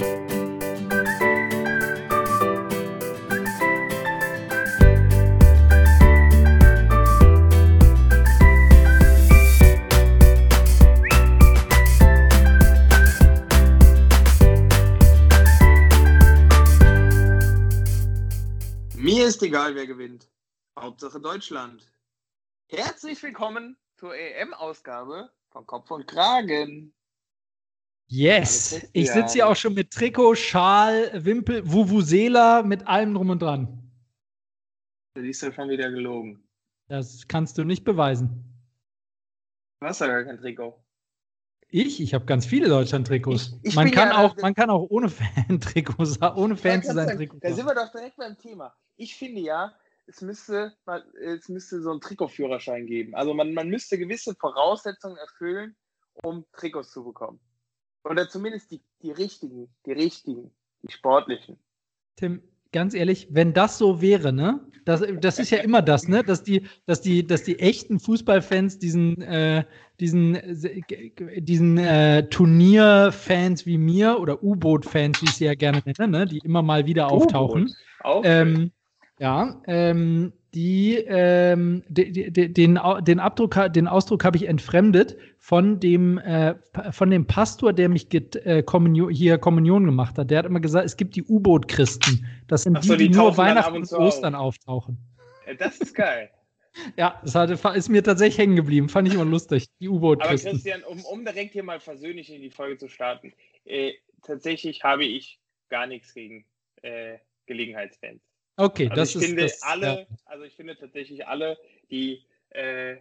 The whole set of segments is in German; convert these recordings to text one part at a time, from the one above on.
Mir ist egal, wer gewinnt. Hauptsache Deutschland. Herzlich willkommen zur EM-Ausgabe von Kopf und Kragen. Yes, ich sitze hier auch schon mit Trikot, Schal, Wimpel, Vuvuzela, mit allem drum und dran. Du siehst ja schon wieder gelogen. Das kannst du nicht beweisen. Du hast ja gar kein Trikot. Ich, ich habe ganz viele Deutschland-Trikots. Man, kann ja- auch, man kann auch ohne Fan-Trikots, ohne Fan zu sein Trikot. Da sind wir doch direkt beim Thema. Ich finde ja, es müsste, es müsste so einen Trikotführerschein geben. Also man, man müsste gewisse Voraussetzungen erfüllen, um Trikots zu bekommen. Oder zumindest die, die richtigen, die richtigen, die sportlichen. Tim, ganz ehrlich, wenn das so wäre, ne? Das, das ist ja immer das, ne? Dass die, dass die, dass die echten Fußballfans diesen, äh, diesen, äh, diesen äh, Turnierfans wie mir oder U-Boot-Fans, wie ich sie ja gerne nenne, ne? Die immer mal wieder auftauchen. Ähm, ja, ähm, die, ähm, de, de, de, den, den Abdruck, den Ausdruck habe ich entfremdet von dem, äh, von dem Pastor, der mich get, äh, Kommunion, hier Kommunion gemacht hat. Der hat immer gesagt, es gibt die U-Boot-Christen. Das sind so, die, die, die nur Weihnachten und Ostern auftauchen. Äh, Das ist geil. Ja, das hatte, ist mir tatsächlich hängen geblieben. Fand ich immer lustig. Die Aber U-Boot-Christen. Christian, um, um direkt hier mal versöhnlich in die Folge zu starten, äh, tatsächlich habe ich gar nichts gegen äh, Gelegenheitsfans. Okay, Also das ich ist. finde das, alle, ja. also ich finde tatsächlich alle, die, äh,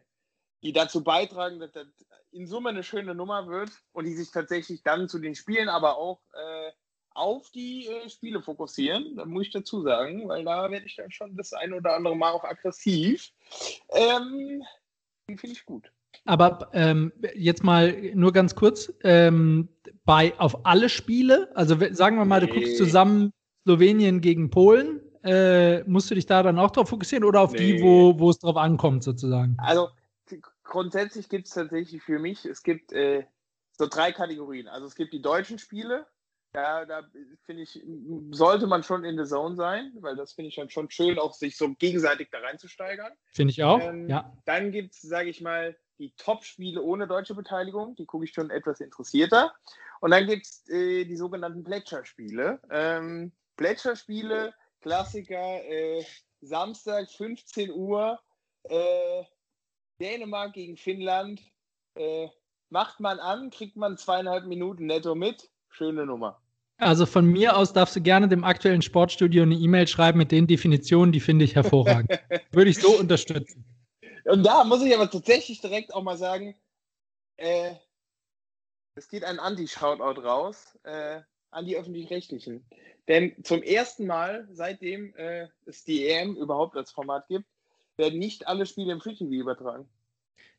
die dazu beitragen, dass das in Summe eine schöne Nummer wird und die sich tatsächlich dann zu den Spielen, aber auch äh, auf die äh, Spiele fokussieren, da muss ich dazu sagen, weil da werde ich dann schon das ein oder andere Mal auch aggressiv. Ähm, die finde ich gut. Aber ähm, jetzt mal nur ganz kurz, ähm, bei auf alle Spiele, also sagen wir mal, du Nee. guckst zusammen Slowenien gegen Polen, äh, musst du dich da dann auch drauf fokussieren oder auf die, Nee. wo, wo es drauf ankommt, sozusagen? Also grundsätzlich gibt es tatsächlich für mich, es gibt äh, so drei Kategorien. Also es gibt die deutschen Spiele, da, da finde ich, sollte man schon in the Zone sein, weil das finde ich dann schon schön, auch sich so gegenseitig da reinzusteigern. Finde ich auch. Ähm, ja. Dann gibt es, sage ich mal, die Top-Spiele ohne deutsche Beteiligung, die gucke ich schon etwas interessierter. Und dann gibt es äh, die sogenannten Plätscherspiele. Ähm, Plätscherspiele, Klassiker, äh, Samstag 15 Uhr, äh, Dänemark gegen Finnland. Äh, macht man an, kriegt man zweieinhalb Minuten netto mit. Schöne Nummer. Also von mir aus darfst du gerne dem aktuellen Sportstudio eine E-Mail schreiben mit den Definitionen, die finde ich hervorragend. Würde ich so unterstützen. Und da muss ich aber tatsächlich direkt auch mal sagen, äh, es geht ein Anti-Shoutout raus äh, an die Öffentlich-Rechtlichen. Denn zum ersten Mal, seitdem äh, es die EM überhaupt als Format gibt, werden nicht alle Spiele im Free TV übertragen.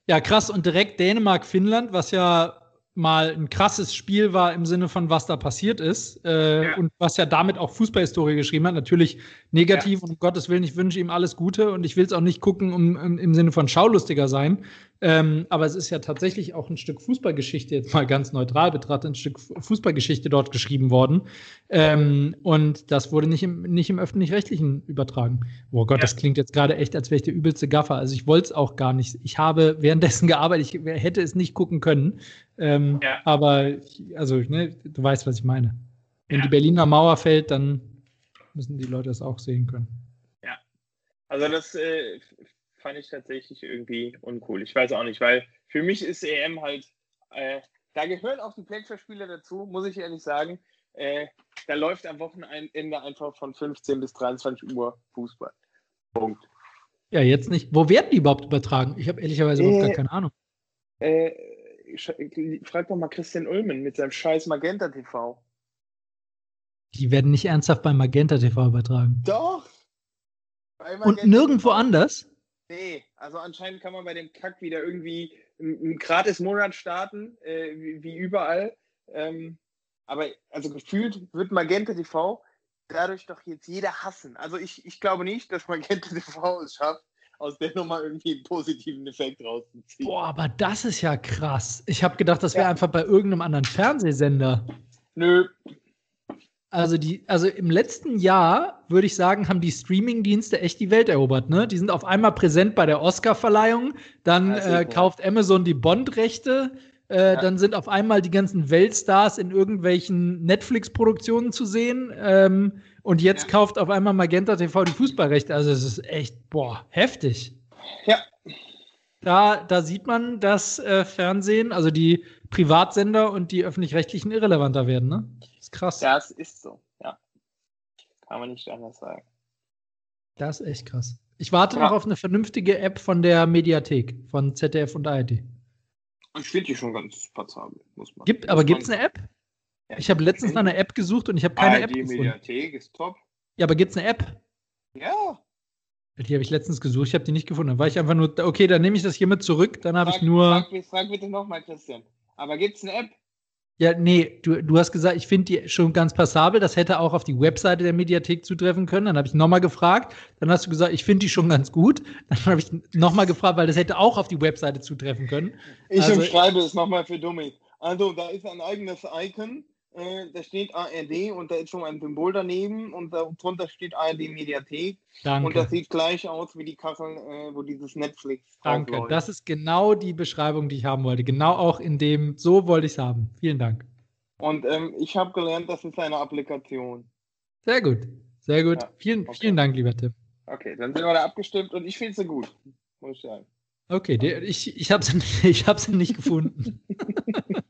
Ja, krass. Und direkt Dänemark-Finnland, was ja mal ein krasses Spiel war im Sinne von, was da passiert ist äh, Ja. und was ja damit auch Fußballhistorie geschrieben hat. Natürlich negativ und um Gottes Willen, ich wünsche ihm alles Gute und ich will es auch nicht gucken um, um, im Sinne von schaulustiger sein. Ähm, aber es ist ja tatsächlich auch ein Stück Fußballgeschichte, jetzt mal ganz neutral betrachtet, ein Stück Fu- Fußballgeschichte dort geschrieben worden. Ähm, und das wurde nicht im, nicht im öffentlich-rechtlichen übertragen. Oh Gott, Ja. das klingt jetzt gerade echt, als wäre ich der übelste Gaffer. Also ich wollte es auch gar nicht. Ich habe währenddessen gearbeitet, ich hätte es nicht gucken können. Ähm, Ja. Aber, also, ne, du weißt, was ich meine. Wenn Ja. die Berliner Mauer fällt, dann müssen die Leute das auch sehen können. Also das äh, fand ich tatsächlich irgendwie uncool. Ich weiß auch nicht, weil für mich ist EM halt, äh, da gehören auch die Plätscherspiele dazu, muss ich ehrlich sagen. Äh, da läuft am Wochenende einfach von 15 bis 23 Uhr Fußball. Punkt. Ja, jetzt nicht. Wo werden die überhaupt übertragen? Ich habe ehrlicherweise überhaupt Äh, gar keine Ahnung. Äh, frag doch mal Christian Ulmen mit seinem scheiß Magenta TV. Die werden nicht ernsthaft bei Magenta TV übertragen. Doch! Bei Und Magenta nirgendwo TV. anders? Nee, also anscheinend kann man bei dem Kack wieder irgendwie einen Gratis-Monat starten, äh, wie, wie überall. Ähm, aber also gefühlt wird Magenta TV dadurch doch jetzt jeder hassen. Also ich, ich glaube nicht, dass Magenta TV es schafft, aus der Nummer irgendwie einen positiven Effekt rauszuziehen. Boah, aber das ist ja krass. Ich habe gedacht, das wäre Ja. einfach bei irgendeinem anderen Fernsehsender. Nö. Also, die, also im letzten Jahr, würde ich sagen, haben die Streaming-Dienste echt die Welt erobert. Ne? Die sind auf einmal präsent bei der Oscar-Verleihung, dann äh, kauft Amazon die Bond-Rechte, äh, ja. dann sind auf einmal die ganzen Weltstars in irgendwelchen Netflix-Produktionen zu sehen. Ähm, und jetzt ja. kauft auf einmal Magenta TV die Fußballrechte. Also es ist echt, boah, heftig. Ja. Da, da sieht man, dass äh, Fernsehen, also die Privatsender und die öffentlich-rechtlichen irrelevanter werden, ne? Ist krass. Ja, es ist so, ja. Kann man nicht anders sagen. Das ist echt krass. Ich warte ja. noch auf eine vernünftige App von der Mediathek, von ZDF und ARD. Ich finde die schon ganz passabel, muss man. Gibt, aber gibt es eine App? Ja, ich habe letztens nach einer App gesucht und ich habe keine ARD App gefunden. Die Mediathek ist top. Ja, aber gibt es eine App? Ja. Die habe ich letztens gesucht, ich habe die nicht gefunden. Dann war ich einfach nur, okay, dann nehme ich das hiermit zurück, dann habe ich nur. Frag, frag bitte nochmal, Christian. Aber gibt es eine App? Ja, nee, du, du hast gesagt, ich finde die schon ganz passabel. Das hätte auch auf die Webseite der Mediathek zutreffen können. Dann habe ich nochmal gefragt. Dann hast du gesagt, ich finde die schon ganz gut. Dann habe ich nochmal gefragt, weil das hätte auch auf die Webseite zutreffen können. Ich also, umschreibe es nochmal für Dummies. Also, da ist ein eigenes Icon äh, da steht ARD und da ist schon ein Symbol daneben und darunter steht ARD Mediathek. Danke. Und das sieht gleich aus wie die Kachel, äh, wo dieses Netflix Danke, läuft. das ist genau die Beschreibung, die ich haben wollte. Genau auch in dem, so wollte ich es haben. Vielen Dank. Und ähm, ich habe gelernt, das ist eine Applikation. Sehr gut, sehr gut. Ja, vielen, okay. vielen Dank, lieber Tim. Okay, dann sind wir da abgestimmt und ich finde sie gut, muss ich sagen. Okay, der, ich, ich habe sie, ich hab sie nicht gefunden.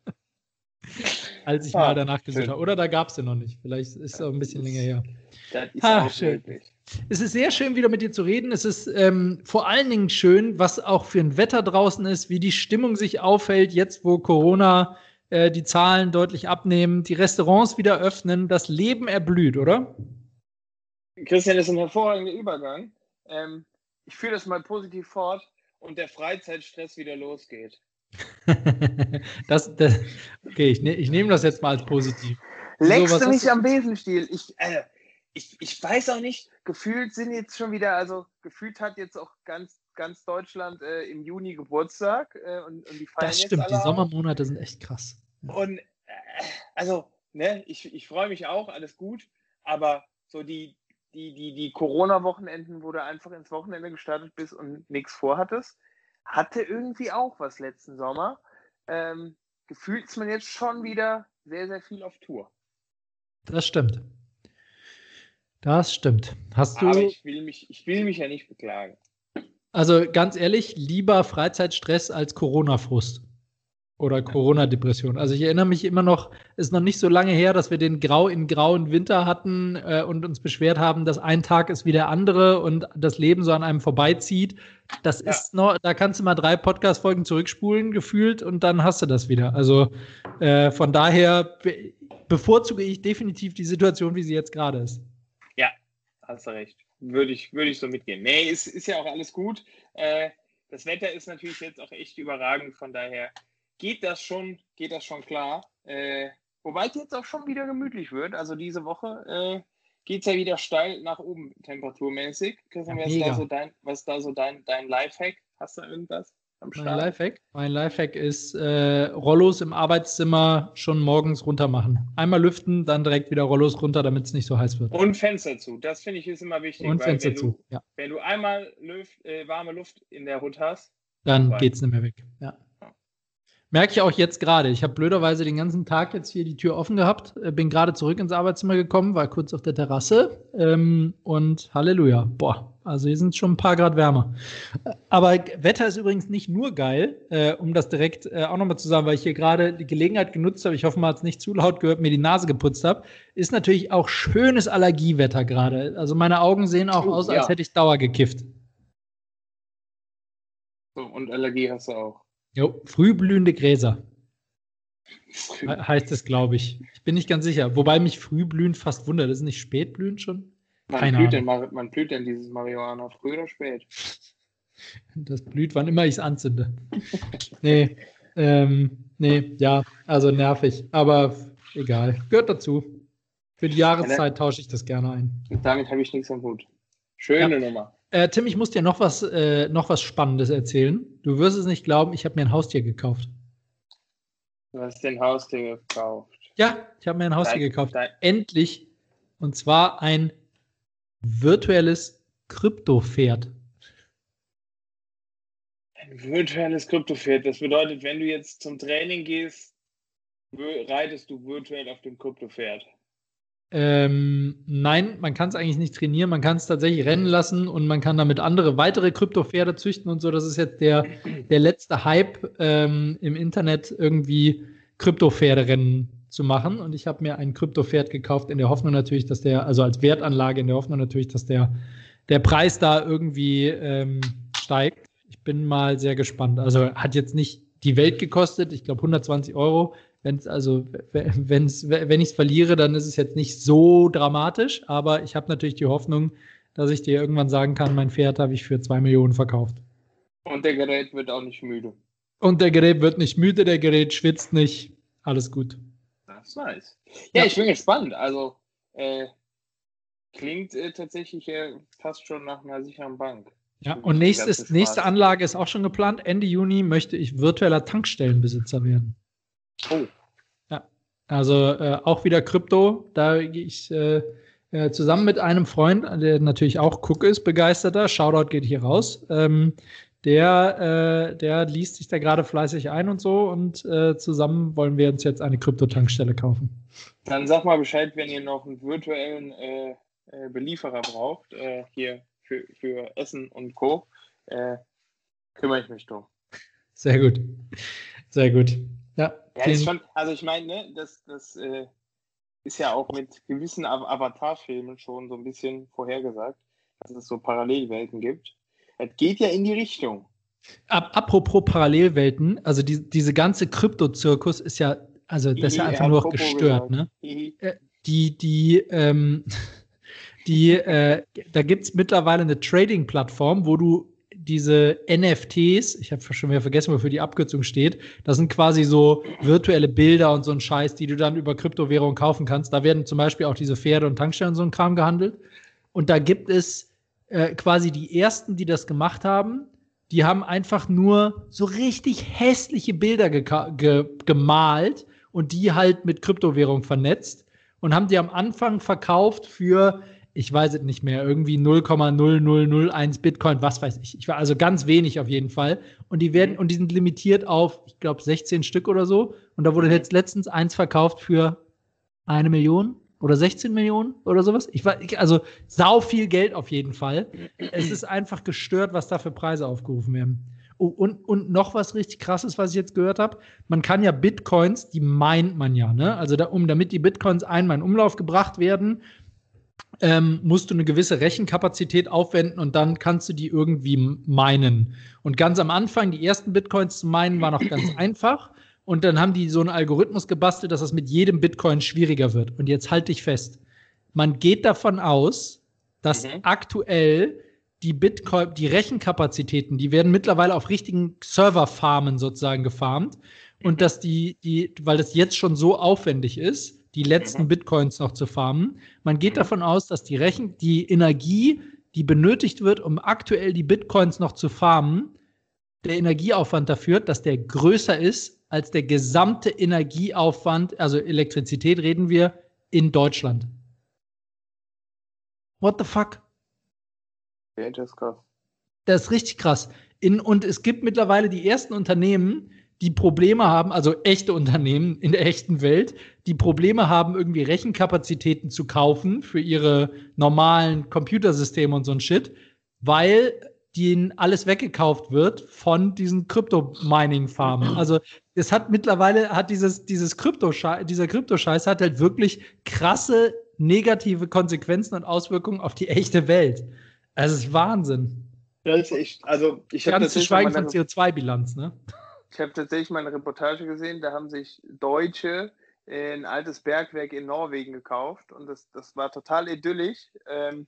als ich ah, mal danach gesucht habe. Oder da gab es den noch nicht. Vielleicht ist es auch ein bisschen länger her. Das ist ah, auch schön. Möglich. Es ist sehr schön, wieder mit dir zu reden. Es ist ähm, vor allen Dingen schön, was auch für ein Wetter draußen ist, wie die Stimmung sich aufhält, jetzt wo Corona äh, die Zahlen deutlich abnehmen, die Restaurants wieder öffnen, das Leben erblüht, oder? Christian, das ist ein hervorragender Übergang. Ähm, ich führe das mal positiv fort und der Freizeitstress wieder losgeht. das, das, okay, ich, ne, ich nehme das jetzt mal als positiv. Leckst so, du mich am Besenstiel? Ich, äh, ich, ich weiß auch nicht, gefühlt sind jetzt schon wieder, also gefühlt hat jetzt auch ganz, ganz Deutschland äh, im Juni Geburtstag äh, und, und die feiern Das stimmt, die Sommermonate sind echt krass. Und äh, also, ne, ich, ich freue mich auch, alles gut, aber so die, die, die, die Corona-Wochenenden, wo du einfach ins Wochenende gestartet bist und nichts vorhattest, hatte irgendwie auch was letzten Sommer. Ähm, gefühlt ist man jetzt schon wieder sehr, sehr viel auf Tour. Das stimmt. Das stimmt. Hast du. Aber ich will mich, ich will mich ja nicht beklagen. Also ganz ehrlich, lieber Freizeitstress als Corona-Frust oder Corona-Depression. Also ich erinnere mich immer noch, ist noch nicht so lange her, dass wir den grau in grauen Winter hatten äh, und uns beschwert haben, dass ein Tag ist wie der andere und das Leben so an einem vorbeizieht. Das ja. ist noch, da kannst du mal drei Podcast-Folgen zurückspulen, gefühlt, und dann hast du das wieder. Also äh, von daher be bevorzuge ich definitiv die Situation, wie sie jetzt gerade ist. Ja, hast du recht. Würde ich, würde ich so mitgehen. Nee, ist, ist ja auch alles gut. Äh, das Wetter ist natürlich jetzt auch echt überragend, von daher geht das schon, geht das schon klar. Äh, wobei es jetzt auch schon wieder gemütlich wird. Also diese Woche äh, geht es ja wieder steil nach oben temperaturmäßig. Christian, was, ist da so dein, was ist da so dein, dein Lifehack? Hast du irgendwas? Mein Lifehack? Mein Lifehack ist äh, Rollos im Arbeitszimmer schon morgens runter machen. Einmal lüften, dann direkt wieder Rollos runter, damit es nicht so heiß wird. Und Fenster zu. Das finde ich ist immer wichtig. Und Fenster zu, du, ja. Wenn du einmal Luft, äh, warme Luft in der Hut hast, dann geht es nicht mehr weg. Ja. Merke ich auch jetzt gerade. Ich habe blöderweise den ganzen Tag jetzt hier die Tür offen gehabt, äh, bin gerade zurück ins Arbeitszimmer gekommen, war kurz auf der Terrasse ähm, und Halleluja. Boah, also hier sind schon ein paar Grad wärmer. Aber Wetter ist übrigens nicht nur geil, äh, um das direkt äh, auch nochmal zu sagen, weil ich hier gerade die Gelegenheit genutzt habe, ich hoffe, man hat es nicht zu laut gehört, mir die Nase geputzt habe, ist natürlich auch schönes Allergiewetter gerade. Also meine Augen sehen auch aus, als hätte ich Dauer gekifft. So, und Allergie hast du auch. Jo, frühblühende Gräser. Früh. Heißt es, glaube ich. Ich bin nicht ganz sicher. Wobei mich frühblühend fast wundert. Das ist nicht spätblühend schon? Man blüht, denn, man blüht denn dieses Marihuana? Früh oder spät? Das blüht, wann immer ich es anzünde. nee, ähm, nee, ja, also nervig. Aber egal. Gehört dazu. Für die Jahreszeit tausche ich das gerne ein. Und damit habe ich nichts am Hut. Schöne ja. Nummer. Äh, Tim, ich muss dir noch was, äh, noch was Spannendes erzählen. Du wirst es nicht glauben, ich habe mir ein Haustier gekauft. Du hast dir ein Haustier gekauft? Ja, ich habe mir ein Haustier dein, gekauft. Dein, Endlich Und zwar ein virtuelles Kryptopferd. Ein virtuelles Kryptopferd. Das bedeutet, wenn du jetzt zum Training gehst, reitest du virtuell auf dem Kryptopferd. Ähm, nein, man kann es eigentlich nicht trainieren, man kann es tatsächlich rennen lassen und man kann damit andere weitere Kryptopferde züchten und so. Das ist jetzt der, der letzte Hype ähm, im Internet, irgendwie Kryptopferderennen zu machen. Und ich habe mir ein Kryptopferd gekauft in der Hoffnung natürlich, dass der, also als Wertanlage in der Hoffnung natürlich, dass der, der Preis da irgendwie ähm, steigt. Ich bin mal sehr gespannt. Also hat jetzt nicht die Welt gekostet, ich glaube 120 Euro. Wenn es also, wenn's, wenn ich es verliere, dann ist es jetzt nicht so dramatisch, aber ich habe natürlich die Hoffnung, dass ich dir irgendwann sagen kann, mein Pferd habe ich für zwei Millionen verkauft. Und der Gerät wird auch nicht müde. Und der Gerät wird nicht müde, der Gerät schwitzt nicht. Alles gut. Das ist nice. Ja, ja. ich bin gespannt. Also, äh, klingt äh, tatsächlich äh, fast schon nach einer sicheren Bank. Ja, und nächstes, nächste Anlage ist auch schon geplant. Ende Juni möchte ich virtueller Tankstellenbesitzer werden. Oh. Also äh, auch wieder Krypto. Da gehe ich äh, äh, zusammen mit einem Freund, der natürlich auch Cook ist, begeisterter. Shoutout geht hier raus. Ähm, der, äh, der liest sich da gerade fleißig ein und so und äh, zusammen wollen wir uns jetzt eine Krypto-Tankstelle kaufen. Dann sag mal Bescheid, wenn ihr noch einen virtuellen Belieferer braucht, hier für, für Essen und Co. kümmere ich mich drum. Sehr gut. Sehr gut. Ja, ja ist schon, also ich meine, ne, das, das äh, ist ja auch mit gewissen Avatar-Filmen schon so ein bisschen vorhergesagt, dass es so Parallelwelten gibt. Es geht ja in die Richtung. Apropos Parallelwelten, also die, diese ganze Krypto-Zirkus ist ja, also das ist ja einfach nur noch gestört, ne? Äh, die, die, ähm, die, äh, da gibt es mittlerweile eine Trading-Plattform, wo du diese NFTs, ich habe schon wieder vergessen, wofür die Abkürzung steht, das sind quasi so virtuelle Bilder und so ein Scheiß, die du dann über Kryptowährungen kaufen kannst. Da werden zum Beispiel auch diese Pferde und Tankstellen und so ein Kram gehandelt. Und da gibt es äh, quasi die ersten, die das gemacht haben, die haben einfach nur so richtig hässliche Bilder ge gemalt und die halt mit Kryptowährung vernetzt und haben die am Anfang verkauft für ich weiß es nicht mehr, irgendwie 0,0001 Bitcoin, was weiß ich. Ich war also ganz wenig auf jeden Fall. Und die werden, und die sind limitiert auf, ich glaube, 16 Stück oder so. Und da wurde jetzt letztens eins verkauft für eine Million oder 16 Millionen oder sowas. Ich war, also sau viel Geld auf jeden Fall. Es ist einfach gestört, was da für Preise aufgerufen werden. Oh, und, und noch was richtig krasses, was ich jetzt gehört habe. Man kann ja Bitcoins, die meint man ja, ne? Also da, um damit die Bitcoins einmal in Umlauf gebracht werden, ähm, musst du eine gewisse Rechenkapazität aufwenden und dann kannst du die irgendwie meinen. Und ganz am Anfang, die ersten Bitcoins zu meinen, war noch ganz einfach. Und dann haben die so einen Algorithmus gebastelt, dass das mit jedem Bitcoin schwieriger wird. Und jetzt halte ich fest. Man geht davon aus, dass mhm. aktuell die Bitcoin, die Rechenkapazitäten, die werden mittlerweile auf richtigen Serverfarmen sozusagen gefarmt. Und mhm. dass die, die, weil das jetzt schon so aufwendig ist, die letzten mhm. Bitcoins noch zu farmen. Man geht mhm. davon aus, dass die Rechen, die Energie, die benötigt wird, um aktuell die Bitcoins noch zu farmen, der Energieaufwand dafür, dass der größer ist als der gesamte Energieaufwand, also Elektrizität reden wir, in Deutschland. What the fuck? Das ist krass. Das ist richtig krass. In, und es gibt mittlerweile die ersten Unternehmen, die Probleme haben, also echte Unternehmen in der echten Welt, die Probleme haben, irgendwie Rechenkapazitäten zu kaufen für ihre normalen Computersysteme und so ein Shit, weil denen alles weggekauft wird von diesen Krypto-Mining-Farmen. Also es hat mittlerweile, hat dieses, dieses Krypto dieser Kryptoscheiß hat halt wirklich krasse negative Konsequenzen und Auswirkungen auf die echte Welt. Also es ist Wahnsinn. Das ist echt, also ich habe Ganz zu schweigen von CO2-Bilanz, ne? Ich habe tatsächlich mal eine Reportage gesehen, da haben sich Deutsche ein altes Bergwerk in Norwegen gekauft und das, das war total idyllisch. Ähm,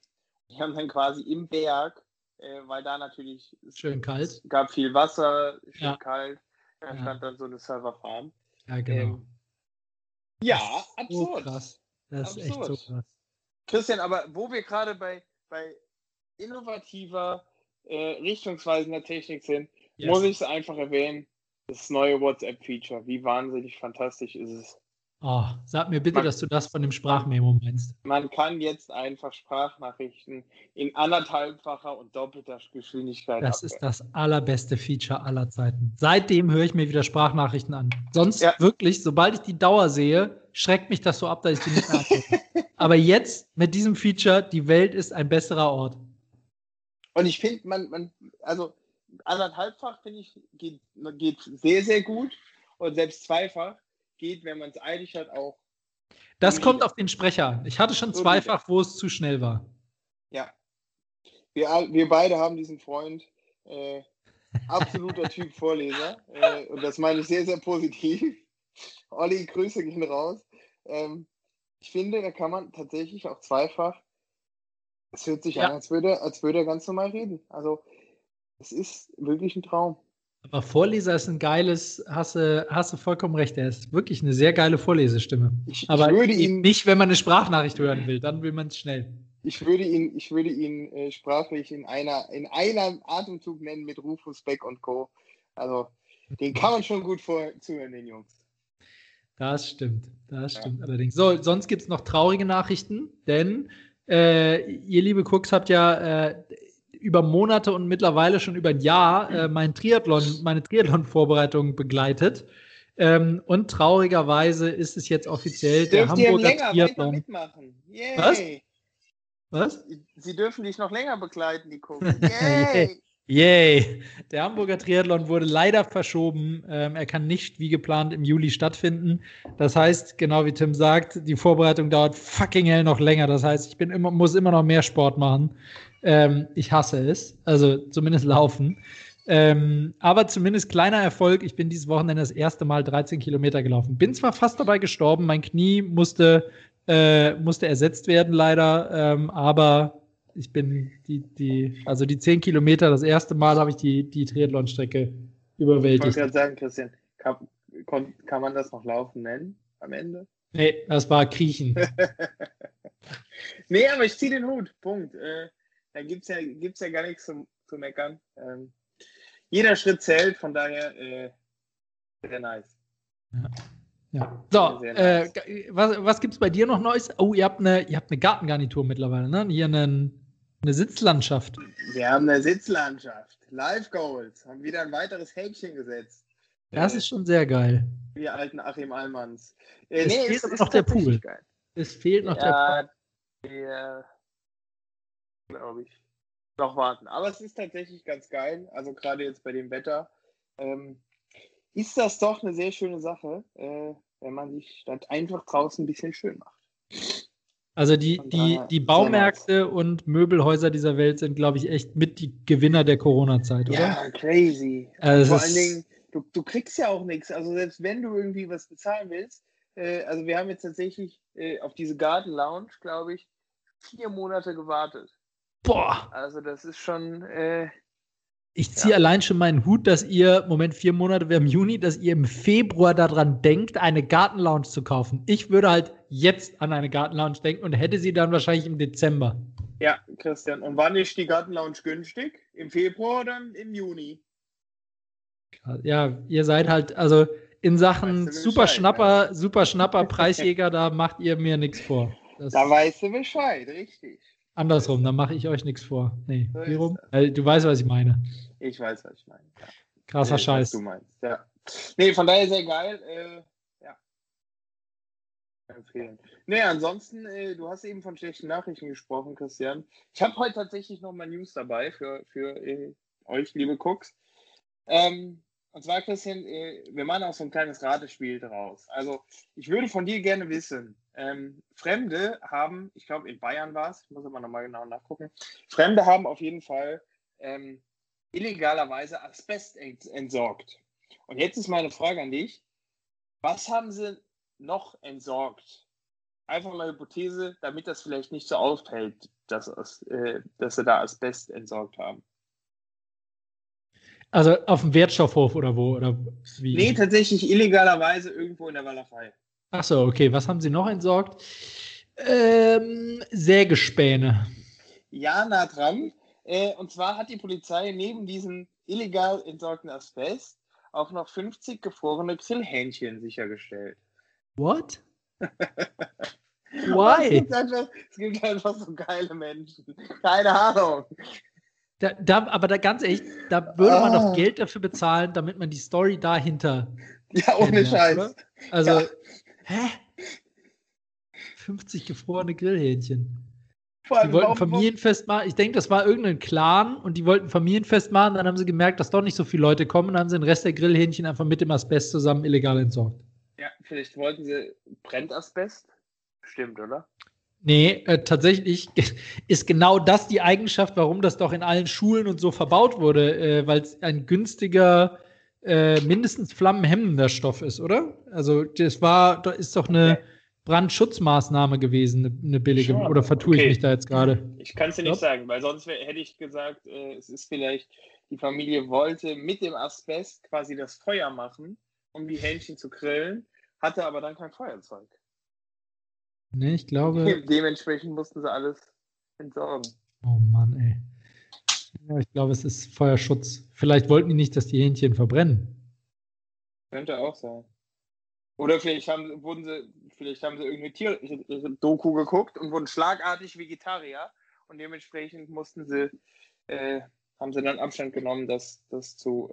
die haben dann quasi im Berg, äh, weil da natürlich schön kalt, es gab viel Wasser, schön ja. kalt, da ja. stand dann so eine Serverfarm. Ja, genau. Ähm, ja, absurd. So krass. Das absurd. ist echt so krass. Christian, aber wo wir gerade bei, bei innovativer, äh, richtungsweisender Technik sind, yes. muss ich es einfach erwähnen das neue WhatsApp-Feature. Wie wahnsinnig fantastisch ist es? Oh, sag mir bitte, man, dass du das von dem Sprachmemo meinst. Man kann jetzt einfach Sprachnachrichten in anderthalbfacher und doppelter Geschwindigkeit. Das abhören. ist das allerbeste Feature aller Zeiten. Seitdem höre ich mir wieder Sprachnachrichten an. Sonst ja. wirklich, sobald ich die Dauer sehe, schreckt mich das so ab, dass ich die nicht mehr. Aber jetzt mit diesem Feature, die Welt ist ein besserer Ort. Und ich finde, man, man, also anderthalbfach finde ich, geht, geht sehr, sehr gut. Und selbst zweifach geht, wenn man es eilig hat, auch. Das kommt auf den Sprecher. Ich hatte schon zweifach, wo es zu schnell war. Ja. Wir, wir beide haben diesen Freund, äh, absoluter Typ Vorleser. Äh, und das meine ich sehr, sehr positiv. Olli, Grüße gehen raus. Ähm, ich finde, da kann man tatsächlich auch zweifach. Es hört sich ja. an, als würde, als würde er ganz normal reden. Also, es ist wirklich ein Traum. Aber Vorleser ist ein geiles, hast du, hast du vollkommen recht, er ist wirklich eine sehr geile Vorlesestimme. Ich, Aber ich würde ihn, nicht, wenn man eine Sprachnachricht hören will, dann will man es schnell. Ich würde ihn, ich würde ihn äh, sprachlich in einer, in einem Atemzug nennen mit Rufus Beck und Co. Also, den kann man schon gut vor, zuhören, den Jungs. Das stimmt, das stimmt ja. allerdings. So, sonst gibt es noch traurige Nachrichten, denn äh, ihr liebe Cooks habt ja äh, über Monate und mittlerweile schon über ein Jahr äh, mein Triathlon, meine Triathlon-Vorbereitung begleitet. Ähm, und traurigerweise ist es jetzt offiziell der Hamburger Triathlon. Mitmachen. Yay. Was? Was? Sie dürfen dich noch länger begleiten, die gucken. Yay! Yay! Der Hamburger Triathlon wurde leider verschoben. Ähm, er kann nicht wie geplant im Juli stattfinden. Das heißt, genau wie Tim sagt, die Vorbereitung dauert fucking hell noch länger. Das heißt, ich bin immer, muss immer noch mehr Sport machen. Ähm, ich hasse es. Also zumindest laufen. Ähm, aber zumindest kleiner Erfolg. Ich bin dieses Wochenende das erste Mal 13 Kilometer gelaufen. Bin zwar fast dabei gestorben, mein Knie musste, äh, musste ersetzt werden, leider. Ähm, aber ich bin die, die, also die 10 Kilometer, das erste Mal habe ich die, die Triathlon-Strecke überwältigt. Ich wollte gerade sagen, Christian, kann, kann man das noch Laufen nennen am Ende? Nee, das war Kriechen. nee, aber ich ziehe den Hut. Punkt. Äh, da gibt es ja, gibt's ja gar nichts zu, zu meckern. Ähm, jeder Schritt zählt, von daher äh, sehr nice. Ja. Ja. So, äh, nice. äh, was, was gibt es bei dir noch Neues? Oh, ihr habt eine, ihr habt eine Gartengarnitur mittlerweile, ne? Hier einen, eine Sitzlandschaft. Wir haben eine Sitzlandschaft. Live Goals. Haben wieder ein weiteres Häkchen gesetzt. Das ist schon sehr geil. Wir alten Achim Allmanns. Äh, es nee, fehlt es, noch der Pool. Geil. Es fehlt noch ja, der Pool. Glaube ich. Noch warten. Aber es ist tatsächlich ganz geil. Also gerade jetzt bei dem Wetter. Ähm, ist das doch eine sehr schöne Sache, äh, wenn man sich statt einfach draußen ein bisschen schön macht. Also die, die, die Baumärkte und Möbelhäuser dieser Welt sind, glaube ich, echt mit die Gewinner der Corona-Zeit, oder? Ja, crazy. Also Vor allen Dingen, du, du kriegst ja auch nichts. Also selbst wenn du irgendwie was bezahlen willst, äh, also wir haben jetzt tatsächlich äh, auf diese Garden Lounge, glaube ich, vier Monate gewartet. Boah. Also das ist schon. Äh, ich ziehe ja. allein schon meinen Hut, dass ihr, Moment, vier Monate wäre im Juni, dass ihr im Februar daran denkt, eine Gartenlounge zu kaufen. Ich würde halt jetzt an eine Gartenlounge denken und hätte sie dann wahrscheinlich im Dezember. Ja, Christian. Und wann ist die Gartenlounge günstig? Im Februar oder im Juni? Ja, ihr seid halt, also in Sachen weißt du Super Schnapper, ne? Super Schnapper, Preisjäger, da macht ihr mir nichts vor. Das da weißt du Bescheid, richtig. Andersrum, dann mache ich euch nichts vor. Nee, wie rum? Äh, du weißt, was ich meine. Ich weiß, was ich meine. Ja. Krasser nee, Scheiß. du meinst, ja. Nee, von daher sehr geil. Äh, ja. Empfehlen. Nee, ansonsten, äh, du hast eben von schlechten Nachrichten gesprochen, Christian. Ich habe heute tatsächlich noch mal News dabei für, für äh, euch, liebe Cooks. Ähm, und zwar, Christian, äh, wir machen auch so ein kleines Ratespiel draus. Also, ich würde von dir gerne wissen, ähm, Fremde haben, ich glaube in Bayern war es, ich muss aber nochmal genau nachgucken, Fremde haben auf jeden Fall ähm, illegalerweise Asbest entsorgt. Und jetzt ist meine Frage an dich, was haben sie noch entsorgt? Einfach mal Hypothese, damit das vielleicht nicht so auffällt, dass, äh, dass sie da Asbest entsorgt haben. Also auf dem Wertstoffhof oder wo? Oder wie? Nee, tatsächlich illegalerweise irgendwo in der Walachei. Ach so, okay. Was haben Sie noch entsorgt? Ähm, Sägespäne. Ja, nah dran. Äh, und zwar hat die Polizei neben diesem illegal entsorgten Asbest auch noch 50 gefrorene Grillhähnchen sichergestellt. What? Why? Es gibt, einfach, es gibt einfach so geile Menschen. Keine Ahnung. Da, da, aber da ganz echt, da würde man Ah. doch Geld dafür bezahlen, damit man die Story dahinter. Ja, ohne Scheiß. oder? Also, Ja. Hä? 50 gefrorene Grillhähnchen. Vor Die wollten Familienfest machen. Ich denke, das war irgendein Clan und die wollten Familienfest machen. Dann haben sie gemerkt, dass doch nicht so viele Leute kommen. Dann haben sie den Rest der Grillhähnchen einfach mit dem Asbest zusammen illegal entsorgt. Ja, vielleicht wollten sie Brennasbest. Stimmt, oder? Nee, äh, tatsächlich ist genau das die Eigenschaft, warum das doch in allen Schulen und so verbaut wurde, äh, weil es ein günstiger, äh, mindestens flammenhemmender Stoff ist, oder? Also das war, da ist doch eine Okay. Brandschutzmaßnahme gewesen, eine, eine billige. Schon. Oder vertue ich Okay. mich da jetzt gerade? Ich kann es dir nicht sagen, weil sonst wär, hätte ich gesagt, äh, es ist vielleicht, die Familie wollte mit dem Asbest quasi das Feuer machen, um die Hähnchen zu grillen, hatte aber dann kein Feuerzeug. Nee, ich glaube. Dementsprechend mussten sie alles entsorgen. Oh Mann, ey. Ja, ich glaube, es ist Feuerschutz. Vielleicht wollten die nicht, dass die Hähnchen verbrennen. Könnte auch sein. Oder vielleicht haben, wurden sie, vielleicht haben sie irgendeine Tier-Doku geguckt und wurden schlagartig Vegetarier und dementsprechend mussten sie, äh, haben sie dann Abstand genommen, das, das zu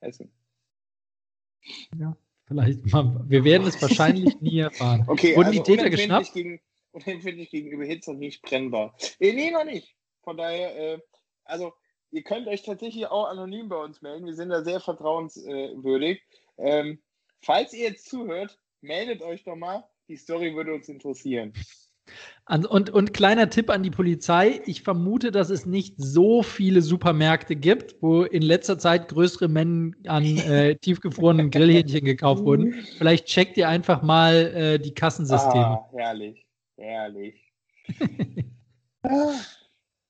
äh, essen. Vielleicht mal. Wir werden es wahrscheinlich nie erfahren. Okay, Wurden also die Täter geschnappt? Gegen, unempfindlich gegenüber Hitze und nicht brennbar. Äh, nee, noch nicht. Von daher, äh, also ihr könnt euch tatsächlich auch anonym bei uns melden. Wir sind da sehr vertrauenswürdig. Ähm, falls ihr jetzt zuhört, meldet euch doch mal. Die Story würde uns interessieren. An, und, und kleiner Tipp an die Polizei: Ich vermute, dass es nicht so viele Supermärkte gibt, wo in letzter Zeit größere Mengen an äh, tiefgefrorenen Grillhähnchen gekauft wurden. Vielleicht checkt ihr einfach mal äh, die Kassensysteme. Ah, herrlich, herrlich.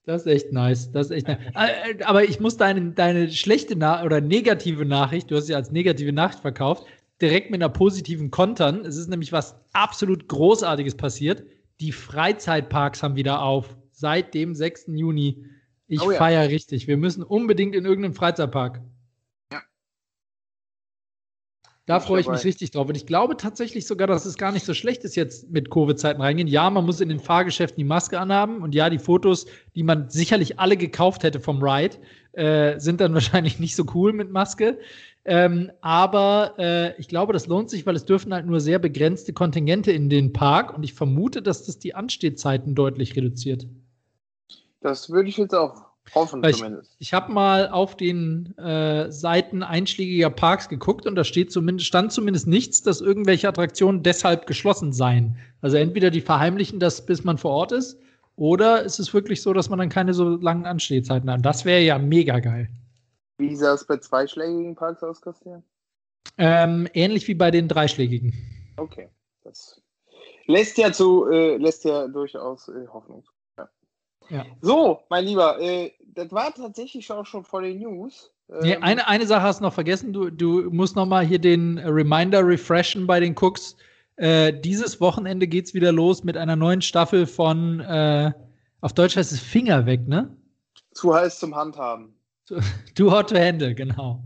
Das ist echt nice. Das ist echt nice. Äh, Aber ich muss deine, deine schlechte Na oder negative Nachricht, du hast sie als negative Nachricht verkauft, direkt mit einer positiven kontern. Es ist nämlich was absolut Großartiges passiert. Die Freizeitparks haben wieder auf. Seit dem 6. Juni. Ich Oh ja. feiere richtig. Wir müssen unbedingt in irgendeinen Freizeitpark. Da freue ich mich richtig drauf. Und ich glaube tatsächlich sogar, dass es gar nicht so schlecht ist, jetzt mit Covid-Zeiten reingehen. Ja, man muss in den Fahrgeschäften die Maske anhaben. Und ja, die Fotos, die man sicherlich alle gekauft hätte vom Ride, äh, sind dann wahrscheinlich nicht so cool mit Maske. Ähm, aber äh, ich glaube, das lohnt sich, weil es dürfen halt nur sehr begrenzte Kontingente in den Park. Und ich vermute, dass das die Anstehzeiten deutlich reduziert. Das würde ich jetzt auch hoffen, ich- zumindest. Ich habe mal auf den äh, Seiten einschlägiger Parks geguckt und da steht zumindest, stand zumindest nichts, dass irgendwelche Attraktionen deshalb geschlossen seien. Also entweder die verheimlichen das, bis man vor Ort ist, oder ist es wirklich so, dass man dann keine so langen Anstehzeiten hat. Das wäre ja mega geil. Wie sah es bei zweischlägigen Parks aus, Christian? Ähm, ähnlich wie bei den dreischlägigen. Okay. Das lässt ja zu, äh, lässt ja durchaus äh, Hoffnung. zu. Ja. So, mein Lieber, äh, das war tatsächlich auch schon vor den News. Nee, Ähm, eine, eine Sache hast du noch vergessen. Du, du musst noch mal hier den Reminder refreshen bei den Cooks. Äh, dieses Wochenende geht's wieder los mit einer neuen Staffel von, äh, auf Deutsch heißt es Finger weg, ne? Zu heiß zum Handhaben. Too hot to handle, genau.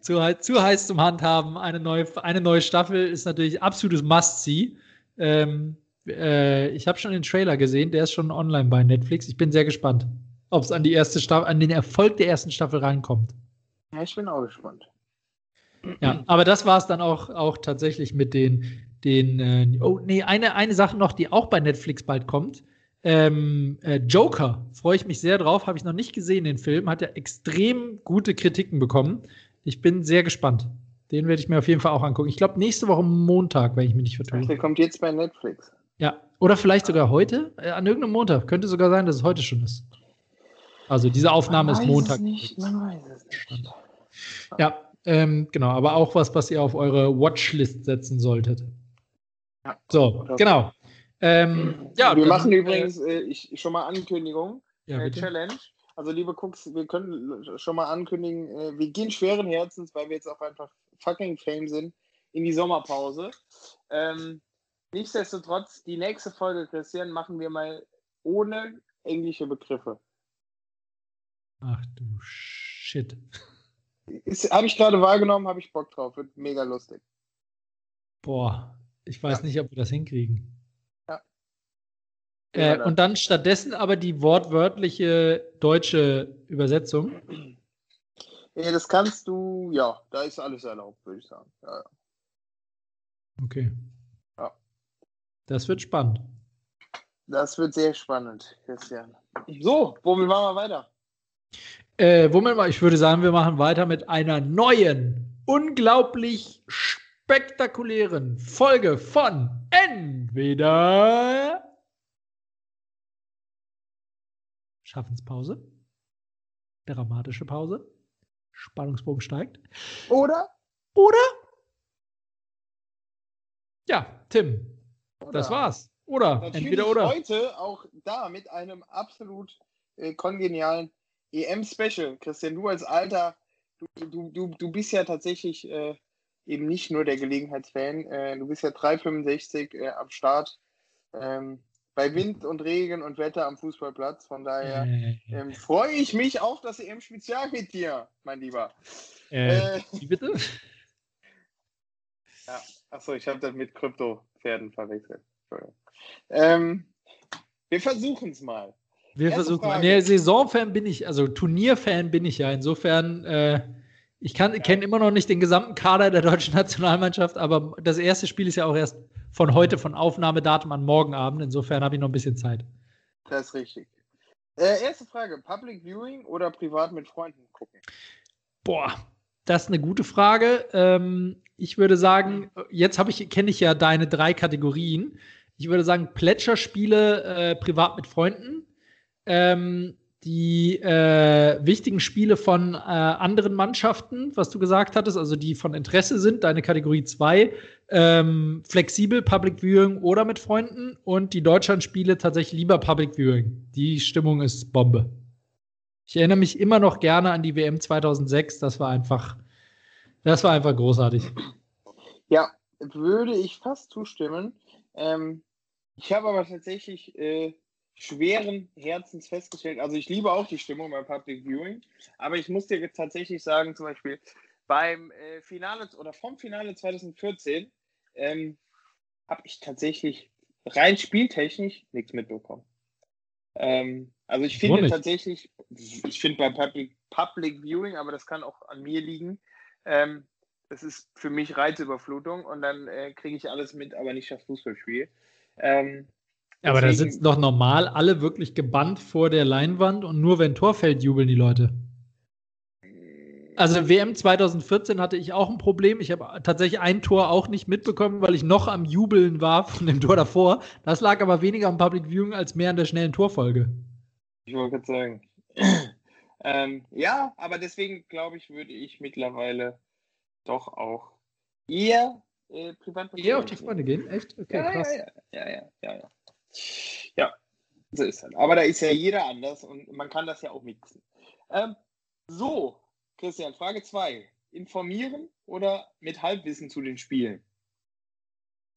zu, zu heiß zum Handhaben. Eine neue, eine neue Staffel ist natürlich absolutes Must-See. Ähm, äh, ich habe schon den Trailer gesehen, der ist schon online bei Netflix. Ich bin sehr gespannt, ob es an die erste Staffel, an den Erfolg der ersten Staffel rankommt. Ja, ich bin auch gespannt. Ja, aber das war es dann auch, auch tatsächlich mit den, den äh, oh nee, eine, eine Sache noch, die auch bei Netflix bald kommt. Ähm, äh, Joker, freue ich mich sehr drauf, habe ich noch nicht gesehen, den Film, hat ja extrem gute Kritiken bekommen. Ich bin sehr gespannt. Den werde ich mir auf jeden Fall auch angucken. Ich glaube, nächste Woche Montag, wenn ich mich nicht vertue. der kommt jetzt bei Netflix. Ja, oder vielleicht sogar heute, äh, an irgendeinem Montag. Könnte sogar sein, dass es heute schon ist. Also diese Aufnahme ist Man weiß Montag. Es nicht, man weiß es nicht. Ja, ähm, genau, aber auch was, was ihr auf eure Watchlist setzen solltet. Ja. So, genau. Ähm, ja, wir dann, machen äh, übrigens äh, ich, schon mal Ankündigung, ja, äh. Challenge. Also liebe Cooks, wir können schon mal ankündigen, äh, wir gehen schweren Herzens, weil wir jetzt auch einfach fucking Fame sind, in die Sommerpause. Ähm, nichtsdestotrotz, die nächste Folge, Christian, machen wir mal ohne englische Begriffe. Ach du Shit. Habe ich gerade wahrgenommen, habe ich Bock drauf, wird mega lustig. Boah. Ich weiß ja. nicht, ob wir das hinkriegen. Ja. Äh, und dann stattdessen aber die wortwörtliche deutsche Übersetzung. Ja, das kannst du, ja, da ist alles erlaubt, würde ich sagen. Ja, ja. Okay. Das wird spannend. Das wird sehr spannend, Christian. So, womit machen wir weiter? Äh, womit mal, ich würde sagen, wir machen weiter mit einer neuen, unglaublich spektakulären Folge von entweder Schaffenspause, dramatische Pause Spannungsbogen steigt. Oder? Oder? Ja, Tim. Oder. Das war's. Oder? Natürlich Entweder oder. Heute auch da mit einem absolut äh, kongenialen EM-Special. Christian, du als Alter, du, du, du, du bist ja tatsächlich äh, eben nicht nur der Gelegenheitsfan. Äh, du bist ja 365 äh, am Start. Ähm, bei Wind und Regen und Wetter am Fußballplatz. Von daher ähm, freue ich mich auf das EM-Spezial mit dir, mein Lieber. Äh, äh, wie bitte? Ja, achso, ich habe das mit Krypto-Pferden verwechselt. Ähm, wir versuchen es mal. Wir versuchen mal. Nee, Saisonfan bin ich, also Turnierfan bin ich ja. Insofern, äh, ich ja. kenne immer noch nicht den gesamten Kader der deutschen Nationalmannschaft, aber das erste Spiel ist ja auch erst von heute, von Aufnahmedatum an morgen Abend. Insofern habe ich noch ein bisschen Zeit. Das ist richtig. Äh, erste Frage: Public Viewing oder privat mit Freunden gucken? Boah, das ist eine gute Frage. Ähm, ich würde sagen, jetzt ich, kenne ich ja deine drei Kategorien. Ich würde sagen, Plätscherspiele äh, privat mit Freunden. Ähm, die äh, wichtigen Spiele von äh, anderen Mannschaften, was du gesagt hattest, also die von Interesse sind, deine Kategorie 2, ähm, flexibel Public Viewing oder mit Freunden und die Deutschland-Spiele tatsächlich lieber Public Viewing. Die Stimmung ist Bombe. Ich erinnere mich immer noch gerne an die WM 2006, das war einfach, das war einfach großartig. Ja, würde ich fast zustimmen. Ähm, ich habe aber tatsächlich äh, schweren Herzens festgestellt, also ich liebe auch die Stimmung beim Public Viewing, aber ich muss dir tatsächlich sagen, zum Beispiel beim äh, Finale oder vom Finale 2014 ähm, habe ich tatsächlich rein spieltechnisch nichts mitbekommen. Ähm, also ich finde tatsächlich, ich finde beim Public, Public, Viewing, aber das kann auch an mir liegen, ähm, das ist für mich Reizüberflutung und dann äh, kriege ich alles mit, aber nicht das Fußballspiel. Ähm, aber da sitzen doch normal alle wirklich gebannt vor der Leinwand und nur wenn Tor fällt, jubeln die Leute. Also WM 2014 hatte ich auch ein Problem. Ich habe tatsächlich ein Tor auch nicht mitbekommen, weil ich noch am Jubeln war von dem Tor davor. Das lag aber weniger am Public Viewing als mehr an der schnellen Torfolge. Ich wollte gerade sagen. ähm, ja, aber deswegen glaube ich, würde ich mittlerweile doch auch eher äh, privat. Eher auf die Freunde gehen? Echt? Okay, ja, krass. Ja, ja, ja, ja, ja. Ja, so ist es. Aber da ist ja jeder anders und man kann das ja auch mixen. Ähm, so, Christian, Frage 2. Informieren oder mit Halbwissen zu den Spielen?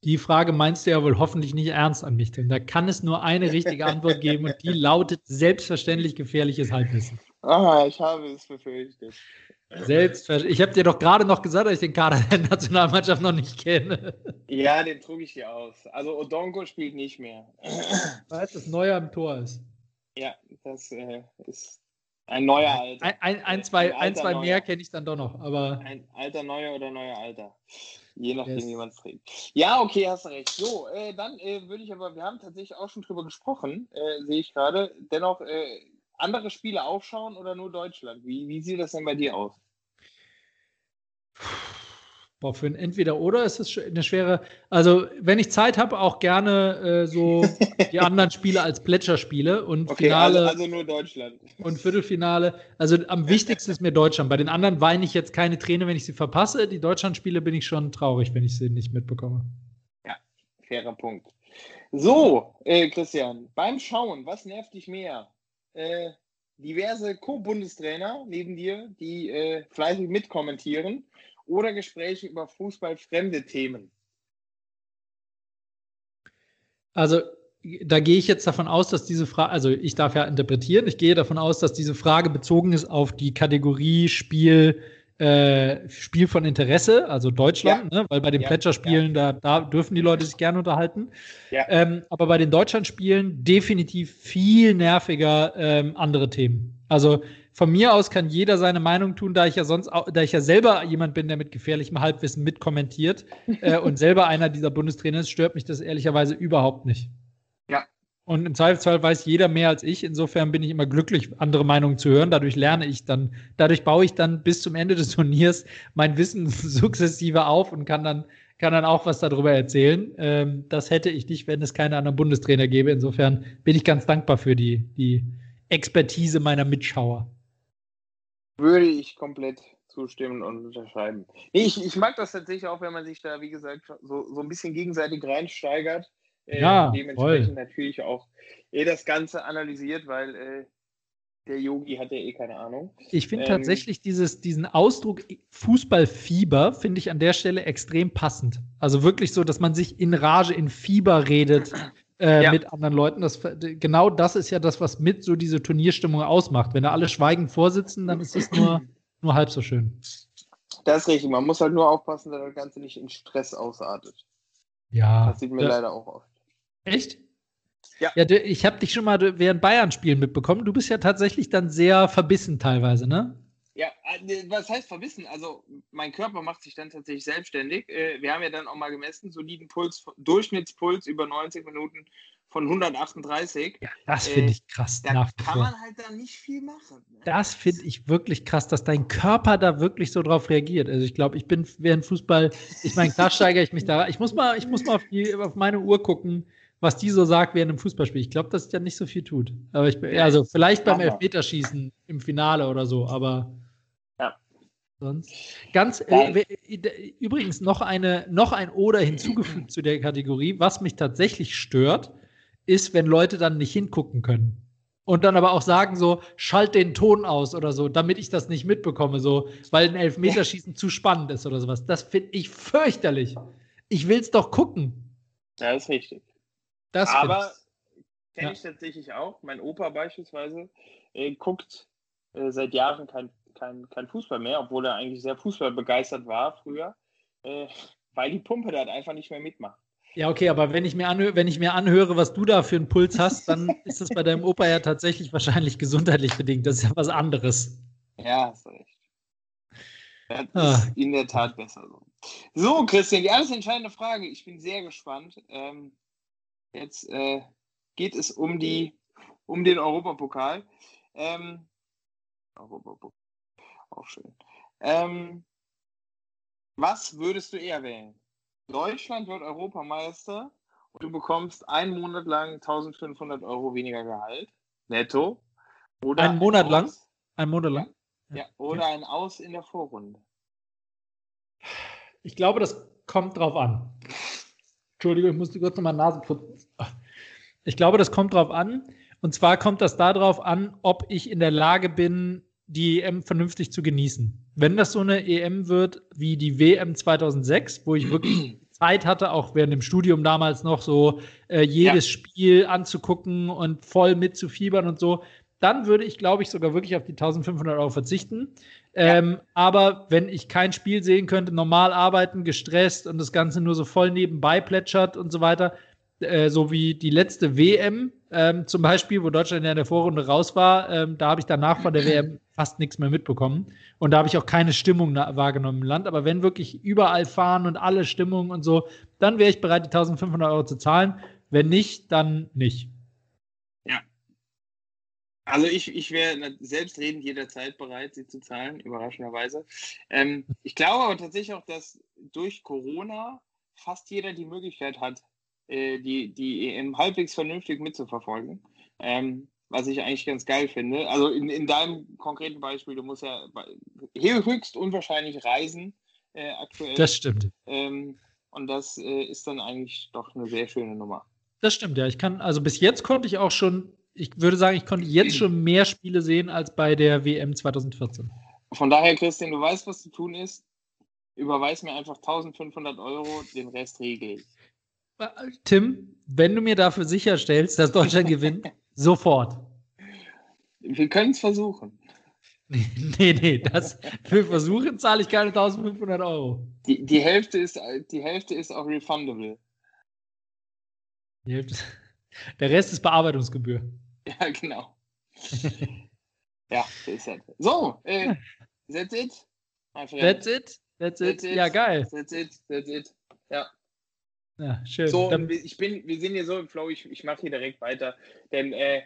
Die Frage meinst du ja wohl hoffentlich nicht ernst an mich, denn da kann es nur eine richtige Antwort geben und die lautet selbstverständlich gefährliches Halbwissen. Ah, ich habe es befürchtet. Selbstverständlich. Ich habe dir doch gerade noch gesagt, dass ich den Kader der Nationalmannschaft noch nicht kenne. Ja, den trug ich dir aus. Also Odonko spielt nicht mehr. Weil das Neuer im Tor ist. Ja, das äh, ist ein neuer Alter. Ein, ein, ein zwei, ein, zwei mehr kenne ich dann doch noch. Aber ein alter Neuer oder neuer Alter. Je nachdem, yes. wie man es trägt. Ja, okay, hast recht. So, äh, dann äh, würde ich aber, wir haben tatsächlich auch schon drüber gesprochen, äh, sehe ich gerade. Dennoch äh, andere Spiele aufschauen oder nur Deutschland? Wie, wie sieht das denn bei dir aus? Boah, für ein Entweder-Oder ist es eine schwere. Also, wenn ich Zeit habe, auch gerne äh, so die anderen Spiele als Plätscherspiele und okay, Finale. Also, also, nur Deutschland. Und Viertelfinale. Also, am wichtigsten ist mir Deutschland. Bei den anderen weine ich jetzt keine Träne, wenn ich sie verpasse. Die Deutschland-Spiele bin ich schon traurig, wenn ich sie nicht mitbekomme. Ja, fairer Punkt. So, äh, Christian, beim Schauen, was nervt dich mehr? äh, diverse Co-Bundestrainer neben dir, die äh, fleißig mitkommentieren oder Gespräche über fußballfremde Themen? Also da gehe ich jetzt davon aus, dass diese Frage, also ich darf ja interpretieren, ich gehe davon aus, dass diese Frage bezogen ist auf die Kategorie Spiel äh, Spiel von Interesse, also Deutschland, ja. ne? weil bei den ja, Plätscherspielen, ja. da, da dürfen die Leute sich gerne unterhalten. Ja. Ähm, aber bei den Deutschlandspielen definitiv viel nerviger ähm, andere Themen. Also von mir aus kann jeder seine Meinung tun, da ich ja sonst, auch, da ich ja selber jemand bin, der mit gefährlichem Halbwissen mitkommentiert äh, und selber einer dieser Bundestrainer ist, stört mich das ehrlicherweise überhaupt nicht. Ja, und im Zweifelsfall weiß jeder mehr als ich. Insofern bin ich immer glücklich, andere Meinungen zu hören. Dadurch lerne ich dann, dadurch baue ich dann bis zum Ende des Turniers mein Wissen sukzessive auf und kann dann, kann dann auch was darüber erzählen. Ähm, das hätte ich nicht, wenn es keine anderen Bundestrainer gäbe. Insofern bin ich ganz dankbar für die, die Expertise meiner Mitschauer. Würde ich komplett zustimmen und unterschreiben. Ich, ich mag das tatsächlich auch, wenn man sich da, wie gesagt, so, so ein bisschen gegenseitig reinsteigert äh, ja, dementsprechend voll. natürlich auch eh das Ganze analysiert, weil äh, der Yogi hat ja eh keine Ahnung. Ich finde ähm, tatsächlich dieses, diesen Ausdruck Fußballfieber, finde ich an der Stelle extrem passend. Also wirklich so, dass man sich in Rage, in Fieber redet. Äh, ja. mit anderen Leuten. Das, genau das ist ja das, was mit so diese Turnierstimmung ausmacht. Wenn da alle schweigend vorsitzen, dann ist es nur, nur halb so schön. Das ist richtig. Man muss halt nur aufpassen, dass das Ganze nicht in Stress ausartet. Ja. Das sieht mir ja. leider auch oft. Echt? Ja. ja ich habe dich schon mal während Bayern-Spielen mitbekommen. Du bist ja tatsächlich dann sehr verbissen teilweise, ne? Ja, äh, was heißt verbissen? Also mein Körper macht sich dann tatsächlich selbstständig. Äh, wir haben ja dann auch mal gemessen, soliden Puls, Durchschnittspuls über 90 Minuten von 138. Ja, das finde äh, ich krass. Da kann man halt dann nicht viel machen. Ne? Das finde ich wirklich krass, dass dein Körper da wirklich so drauf reagiert. Also ich glaube, ich bin während Fußball, ich meine, klar steigere ich mich da. Ich muss mal, ich muss mal auf, die, auf meine Uhr gucken was die so sagt während einem Fußballspiel. Ich glaube, dass es ja nicht so viel tut. Aber ich, also vielleicht beim Elfmeterschießen im Finale oder so, aber ja. sonst. Ganz äh, übrigens noch eine, noch ein Oder hinzugefügt zu der Kategorie. Was mich tatsächlich stört, ist, wenn Leute dann nicht hingucken können. Und dann aber auch sagen so, schalt den Ton aus oder so, damit ich das nicht mitbekomme, so, weil ein Elfmeterschießen zu spannend ist oder sowas. Das finde ich fürchterlich. Ich will es doch gucken. Ja, ist richtig. Das Aber kenne ja. ich tatsächlich auch. Mein Opa beispielsweise äh, guckt äh, seit Jahren kein, kein, kein Fußball mehr, obwohl er eigentlich sehr fußballbegeistert war früher, äh, weil die Pumpe da einfach nicht mehr mitmacht. Ja, okay, aber wenn ich, mir anhöre, wenn ich mir anhöre, was du da für einen Puls hast, dann ist das bei deinem Opa ja tatsächlich wahrscheinlich gesundheitlich bedingt. Das ist ja was anderes. Ja, hast recht. Das ah. ist in der Tat besser so. So, Christian, die alles entscheidende Frage. Ich bin sehr gespannt. Ähm, Jetzt äh, geht es um, die, um den Europapokal. Ähm, Europapokal. Auch schön. Ähm, was würdest du eher wählen? Deutschland wird Europameister und du bekommst einen Monat lang 1500 Euro weniger Gehalt, netto. Oder einen Monat ein lang? Ein Monat lang? Ja, ja, oder ein Aus in der Vorrunde. Ich glaube, das kommt drauf an. Entschuldigung, ich musste kurz nochmal Nase putzen. Ich glaube, das kommt drauf an. Und zwar kommt das darauf an, ob ich in der Lage bin, die EM vernünftig zu genießen. Wenn das so eine EM wird wie die WM 2006, wo ich wirklich Zeit hatte, auch während dem Studium damals noch so äh, jedes ja. Spiel anzugucken und voll mitzufiebern und so, dann würde ich, glaube ich, sogar wirklich auf die 1500 Euro verzichten. Ähm, ja. Aber wenn ich kein Spiel sehen könnte, normal arbeiten, gestresst und das Ganze nur so voll nebenbei plätschert und so weiter, äh, so wie die letzte WM ähm, zum Beispiel, wo Deutschland ja in der Vorrunde raus war, ähm, da habe ich danach von der WM fast nichts mehr mitbekommen. Und da habe ich auch keine Stimmung wahrgenommen im Land. Aber wenn wirklich überall fahren und alle Stimmungen und so, dann wäre ich bereit, die 1500 Euro zu zahlen. Wenn nicht, dann nicht. Also ich, ich wäre selbstredend jederzeit bereit, sie zu zahlen, überraschenderweise. Ähm, ich glaube aber tatsächlich auch, dass durch Corona fast jeder die Möglichkeit hat, äh, die, die EM halbwegs vernünftig mitzuverfolgen. Ähm, was ich eigentlich ganz geil finde. Also in, in deinem konkreten Beispiel, du musst ja höchst unwahrscheinlich reisen äh, aktuell. Das stimmt. Ähm, und das äh, ist dann eigentlich doch eine sehr schöne Nummer. Das stimmt, ja. Ich kann, also bis jetzt konnte ich auch schon ich würde sagen, ich konnte jetzt schon mehr Spiele sehen als bei der WM 2014. Von daher, Christian, du weißt, was zu tun ist. Überweis mir einfach 1500 Euro, den Rest regel ich. Tim, wenn du mir dafür sicherstellst, dass Deutschland gewinnt, sofort. Wir können es versuchen. Nee, nee, das, für Versuche zahle ich keine 1500 Euro. Die, die, Hälfte ist, die Hälfte ist auch refundable. Die Hälfte, der Rest ist Bearbeitungsgebühr. Ja, genau. ja, so ist das. So, äh, that's it. That's it? That's it? That's it. Ja, geil. That's it, that's it. Ja. Ja, schön. So, Dann, ich bin, wir sind hier so im Flow, ich, ich mache hier direkt weiter. Denn äh,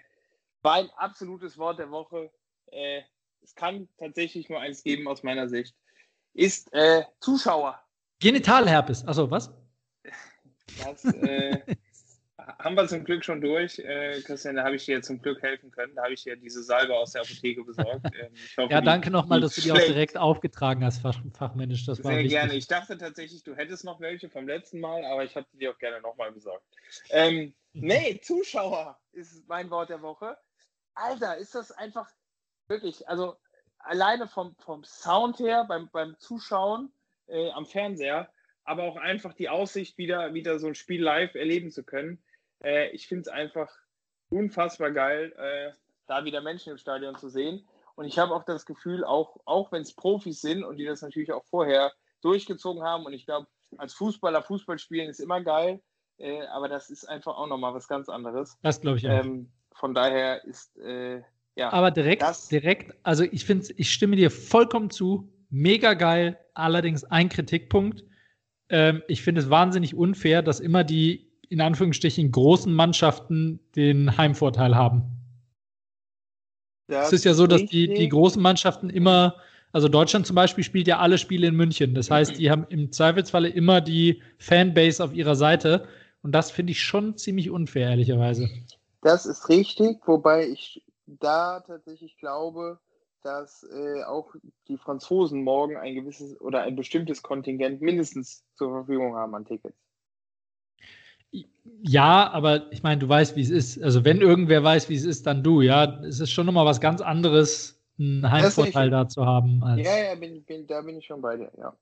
war ein absolutes Wort der Woche. Äh, es kann tatsächlich nur eins geben aus meiner Sicht. Ist äh, Zuschauer. Genitalherpes. Achso, was? Das äh, haben wir zum Glück schon durch. Äh, Christian, da habe ich dir zum Glück helfen können. Da habe ich dir diese Salbe aus der Apotheke besorgt. Ähm, hoffe, ja, danke nochmal, dass du die auch direkt aufgetragen hast, fach, fachmännisch. Das Sehr war gerne. Ich dachte tatsächlich, du hättest noch welche vom letzten Mal, aber ich habe die auch gerne nochmal besorgt. Ähm, nee, Zuschauer ist mein Wort der Woche. Alter, ist das einfach wirklich, also alleine vom, vom Sound her, beim, beim Zuschauen äh, am Fernseher, aber auch einfach die Aussicht, wieder, wieder so ein Spiel live erleben zu können. Äh, ich finde es einfach unfassbar geil, äh, da wieder Menschen im Stadion zu sehen. Und ich habe auch das Gefühl, auch, auch wenn es Profis sind und die das natürlich auch vorher durchgezogen haben, und ich glaube, als Fußballer Fußball spielen ist immer geil, äh, aber das ist einfach auch nochmal was ganz anderes. Das glaube ich auch. Ähm, von daher ist, äh, ja. Aber direkt, direkt, also ich finde, ich stimme dir vollkommen zu. Mega geil. Allerdings ein Kritikpunkt. Ähm, ich finde es wahnsinnig unfair, dass immer die in Anführungsstrichen großen Mannschaften den Heimvorteil haben. Das es ist ja so, dass die, die großen Mannschaften immer, also Deutschland zum Beispiel spielt ja alle Spiele in München. Das heißt, die haben im Zweifelsfalle immer die Fanbase auf ihrer Seite. Und das finde ich schon ziemlich unfair, ehrlicherweise. Das ist richtig, wobei ich da tatsächlich glaube, dass äh, auch die Franzosen morgen ein gewisses oder ein bestimmtes Kontingent mindestens zur Verfügung haben an Tickets. Ja, aber ich meine, du weißt, wie es ist. Also wenn irgendwer weiß, wie es ist, dann du. Ja, es ist schon nochmal was ganz anderes, einen Heimvorteil da zu haben. ja, ja, bin, bin, da bin ich schon bei dir. Ja.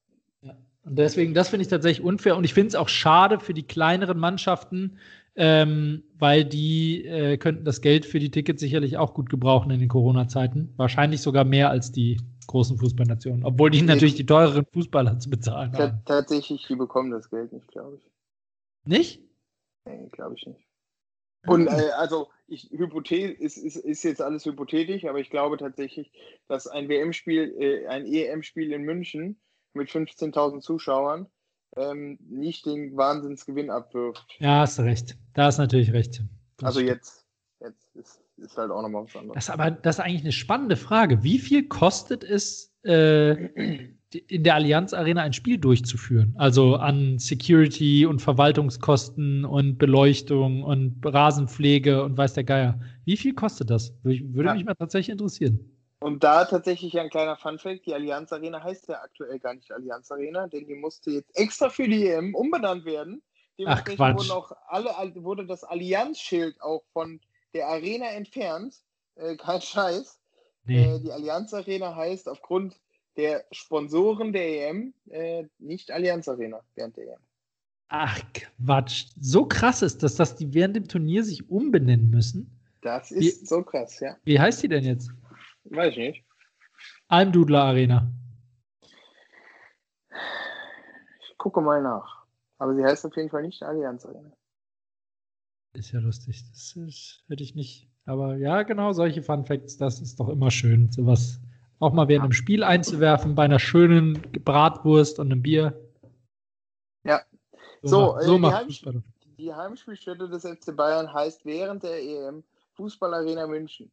ja. Und deswegen, das finde ich tatsächlich unfair. Und ich finde es auch schade für die kleineren Mannschaften, ähm, weil die äh, könnten das Geld für die Tickets sicherlich auch gut gebrauchen in den Corona-Zeiten. Wahrscheinlich sogar mehr als die großen Fußballnationen, obwohl die natürlich die teureren Fußballer zu bezahlen haben. Tatsächlich, die bekommen das Geld nicht, glaube ich. Nicht? Nee, glaube ich nicht. Und äh, also, ich, Hypothet ist, ist, ist jetzt alles hypothetisch, aber ich glaube tatsächlich, dass ein WM-Spiel, äh, ein EM-Spiel in München mit 15.000 Zuschauern ähm, nicht den Wahnsinnsgewinn abwirft. Ja, hast du recht. Da hast natürlich recht. Das also jetzt, jetzt ist, ist halt auch nochmal was anderes. Das ist aber das ist eigentlich eine spannende Frage. Wie viel kostet es, äh, in der Allianz Arena ein Spiel durchzuführen? Also an Security und Verwaltungskosten und Beleuchtung und Rasenpflege und weiß der Geier. Wie viel kostet das? Würde ja. mich mal tatsächlich interessieren. Und da tatsächlich ein kleiner Funfact: Die Allianz Arena heißt ja aktuell gar nicht Allianz Arena, denn die musste jetzt extra für die EM umbenannt werden. Dementsprechend Ach, wurden auch alle, wurde das Allianz-Schild auch von der Arena entfernt. Äh, kein Scheiß. Nee. Äh, die Allianz Arena heißt aufgrund der Sponsoren der EM äh, nicht Allianz Arena während der EM. Ach Quatsch. So krass ist das, dass die während dem Turnier sich umbenennen müssen. Das ist wie, so krass, ja. Wie heißt die denn jetzt? Weiß ich nicht. Almdudler Arena. Ich gucke mal nach. Aber sie heißt auf jeden Fall nicht Allianz Arena. Ist ja lustig. Das ist, hätte ich nicht. Aber ja, genau, solche Fun Facts, das ist doch immer schön, sowas auch mal während einem Spiel einzuwerfen, bei einer schönen Bratwurst und einem Bier. Ja. So, so, äh, so die, Heimsp die Heimspielstätte des FC Bayern heißt während der EM Fußballarena München.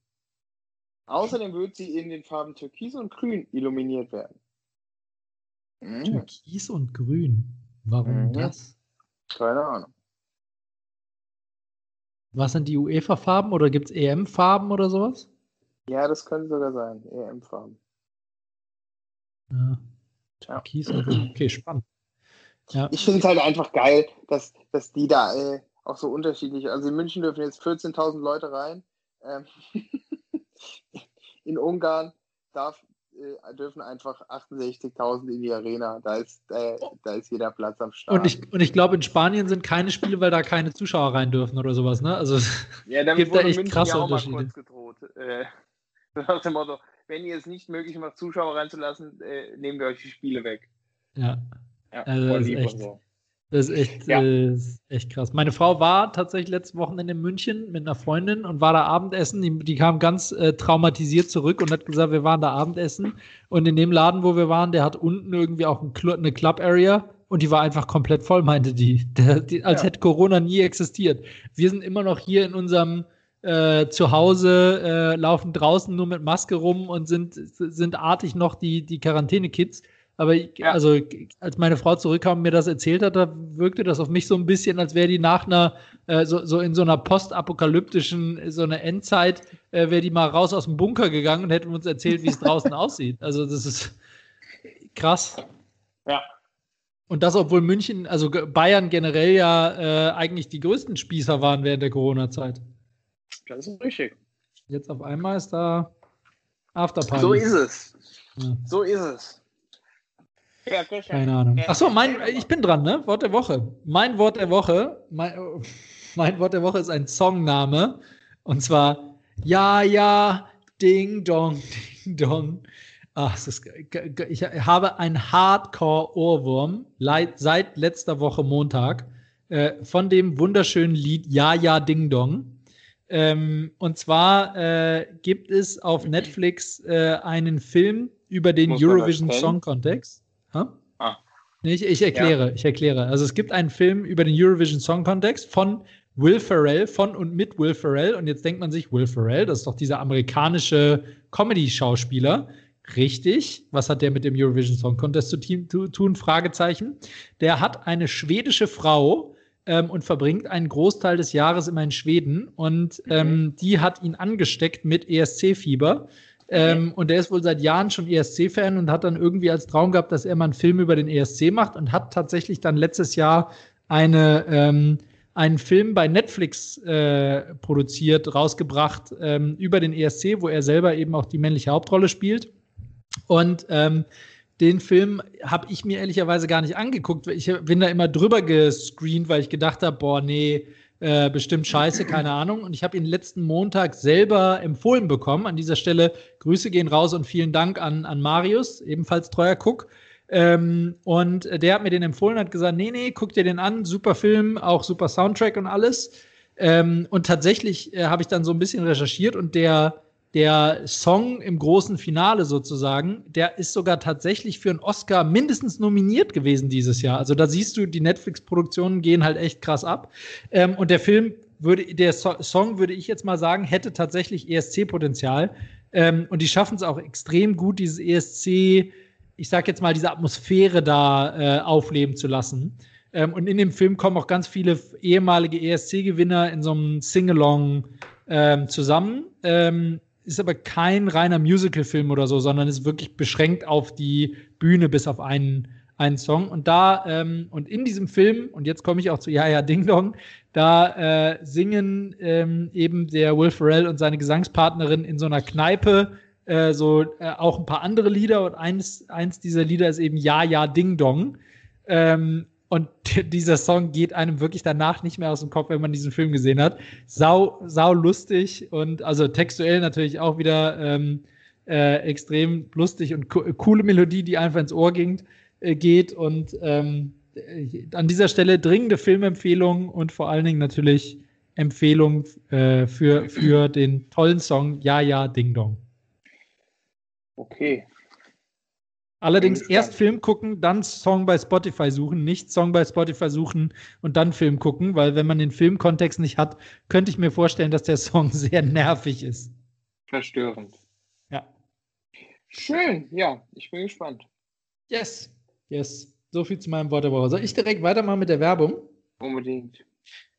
Außerdem wird sie in den Farben Türkis und Grün illuminiert werden. Mhm. Türkis und Grün. Warum mhm. das? Keine Ahnung. Was sind die UEFA-Farben oder gibt es EM-Farben oder sowas? Ja, das könnte sogar sein. EM-Farben. Ja. Türkis Grün. Okay, spannend. Ja. Ich finde es halt einfach geil, dass, dass die da äh, auch so unterschiedlich. Also in München dürfen jetzt 14.000 Leute rein. Ähm in Ungarn darf, äh, dürfen einfach 68.000 in die Arena. Da ist, äh, da ist jeder Platz am Start. Und ich, und ich glaube, in Spanien sind keine Spiele, weil da keine Zuschauer rein dürfen oder sowas. Ne? Also ja, damit gibt da echt München krasse ja auch Unterschiede. Mal kurz gedroht. Äh, nach dem Motto, wenn ihr es nicht möglich macht, Zuschauer reinzulassen, äh, nehmen wir euch die Spiele weg. Ja. Ja, Also voll das ist lieb echt- und so. Das ist echt, Ja. äh, ist echt krass. Meine Frau war tatsächlich letztes Wochenende in München mit einer Freundin und war da Abendessen. Die, die kam ganz äh, traumatisiert zurück und hat gesagt, wir waren da Abendessen. Und in dem Laden, wo wir waren, der hat unten irgendwie auch ein Cl eine Club-Area und die war einfach komplett voll, meinte die. Der, die als Ja. hätte Corona nie existiert. Wir sind immer noch hier in unserem äh, Zuhause, äh, laufen draußen nur mit Maske rum und sind, sind artig noch die, die Quarantäne-Kids. Aber ich, Ja. also, als meine Frau zurückkam und mir das erzählt hat, da wirkte das auf mich so ein bisschen, als wäre die nach einer, äh, so, so in so einer postapokalyptischen, so einer Endzeit, äh, wäre die mal raus aus dem Bunker gegangen und hätte uns erzählt, wie es draußen aussieht. Also, das ist krass. Ja. Und das, obwohl München, also Bayern generell ja äh, eigentlich die größten Spießer waren während der Corona-Zeit. Das ist richtig. Jetzt auf einmal ist da Afterparty. So ist es. Ja. So ist es. Ja, Christian. Keine Ahnung. Achso, mein, ich bin dran, ne? Wort der Woche. Mein Wort der Woche, mein, mein Wort der Woche ist ein Songname. Und zwar Ja, ja, Ding Dong, Ding Dong. Ach, ist, ich habe einen Hardcore-Ohrwurm seit letzter Woche Montag äh, von dem wunderschönen Lied Ja, ja, Ding Dong. Ähm, und zwar äh, gibt es auf Netflix äh, einen Film über den Muss Eurovision? Song Contest. Ha? Ah. Nee, ich, ich erkläre, ich erkläre. Also es gibt einen Film über den Eurovision Song Contest von Will Ferrell, von und mit Will Ferrell. Und jetzt denkt man sich, Will Ferrell, das ist doch dieser amerikanische Comedy-Schauspieler. Richtig. Was hat der mit dem Eurovision Song Contest zu tun? Fragezeichen. Der hat eine schwedische Frau ähm, und verbringt einen Großteil des Jahres immer in Schweden. Und ähm, die hat ihn angesteckt mit ESC-Fieber. Ähm, und der ist wohl seit Jahren schon ESC-Fan und hat dann irgendwie als Traum gehabt, dass er mal einen Film über den ESC macht und hat tatsächlich dann letztes Jahr eine, ähm, einen Film bei Netflix äh, produziert, rausgebracht ähm, über den ESC, wo er selber eben auch die männliche Hauptrolle spielt. Und ähm, den Film habe ich mir ehrlicherweise gar nicht angeguckt. Ich bin da immer drüber gescreent, weil ich gedacht habe, boah, nee, äh, bestimmt scheiße, keine Ahnung. Und ich habe ihn letzten Montag selber empfohlen bekommen. An dieser Stelle Grüße gehen raus und vielen Dank an, an Marius, ebenfalls treuer Cook. Ähm, und der hat mir den empfohlen, hat gesagt, nee, nee, guck dir den an, super Film, auch super Soundtrack und alles. Ähm, und tatsächlich äh, habe ich dann so ein bisschen recherchiert und der, der Song im großen Finale sozusagen, der ist sogar tatsächlich für einen Oscar mindestens nominiert gewesen dieses Jahr. Also da siehst du, die Netflix-Produktionen gehen halt echt krass ab. Ähm, und der Film würde, der so Song würde ich jetzt mal sagen, hätte tatsächlich ESC-Potenzial. Ähm, und die schaffen es auch extrem gut, dieses ESC, ich sag jetzt mal, diese Atmosphäre da äh, aufleben zu lassen. Ähm, und in dem Film kommen auch ganz viele ehemalige ESC-Gewinner in so einem Sing-Along ähm, zusammen. Ähm, ist aber kein reiner Musical-Film oder so, sondern ist wirklich beschränkt auf die Bühne bis auf einen, einen Song. Und da, ähm, und in diesem Film, und jetzt komme ich auch zu Ja, ja, Ding Dong, da äh, singen ähm, eben der Will Ferrell und seine Gesangspartnerin in so einer Kneipe äh, so äh, auch ein paar andere Lieder und eins, eins dieser Lieder ist eben Ja, ja, Ding Dong. Ähm, und dieser Song geht einem wirklich danach nicht mehr aus dem Kopf, wenn man diesen Film gesehen hat. Sau, sau lustig und also textuell natürlich auch wieder ähm, äh, extrem lustig und co coole Melodie, die einfach ins Ohr ging, äh, geht. Und ähm, äh, an dieser Stelle dringende Filmempfehlung und vor allen Dingen natürlich Empfehlung äh, für, für den tollen Song Ja, ja, Ding Dong. Okay. Allerdings erst. Film gucken, dann Song bei Spotify suchen, nicht Song bei Spotify suchen und dann Film gucken, weil wenn man den Filmkontext nicht hat, könnte ich mir vorstellen, dass der Song sehr nervig ist. Verstörend. Ja. Schön, ja, ich bin gespannt. Yes. Yes. So viel zu meinem Wort der Woche. Soll ich direkt weitermachen mit der Werbung? Unbedingt.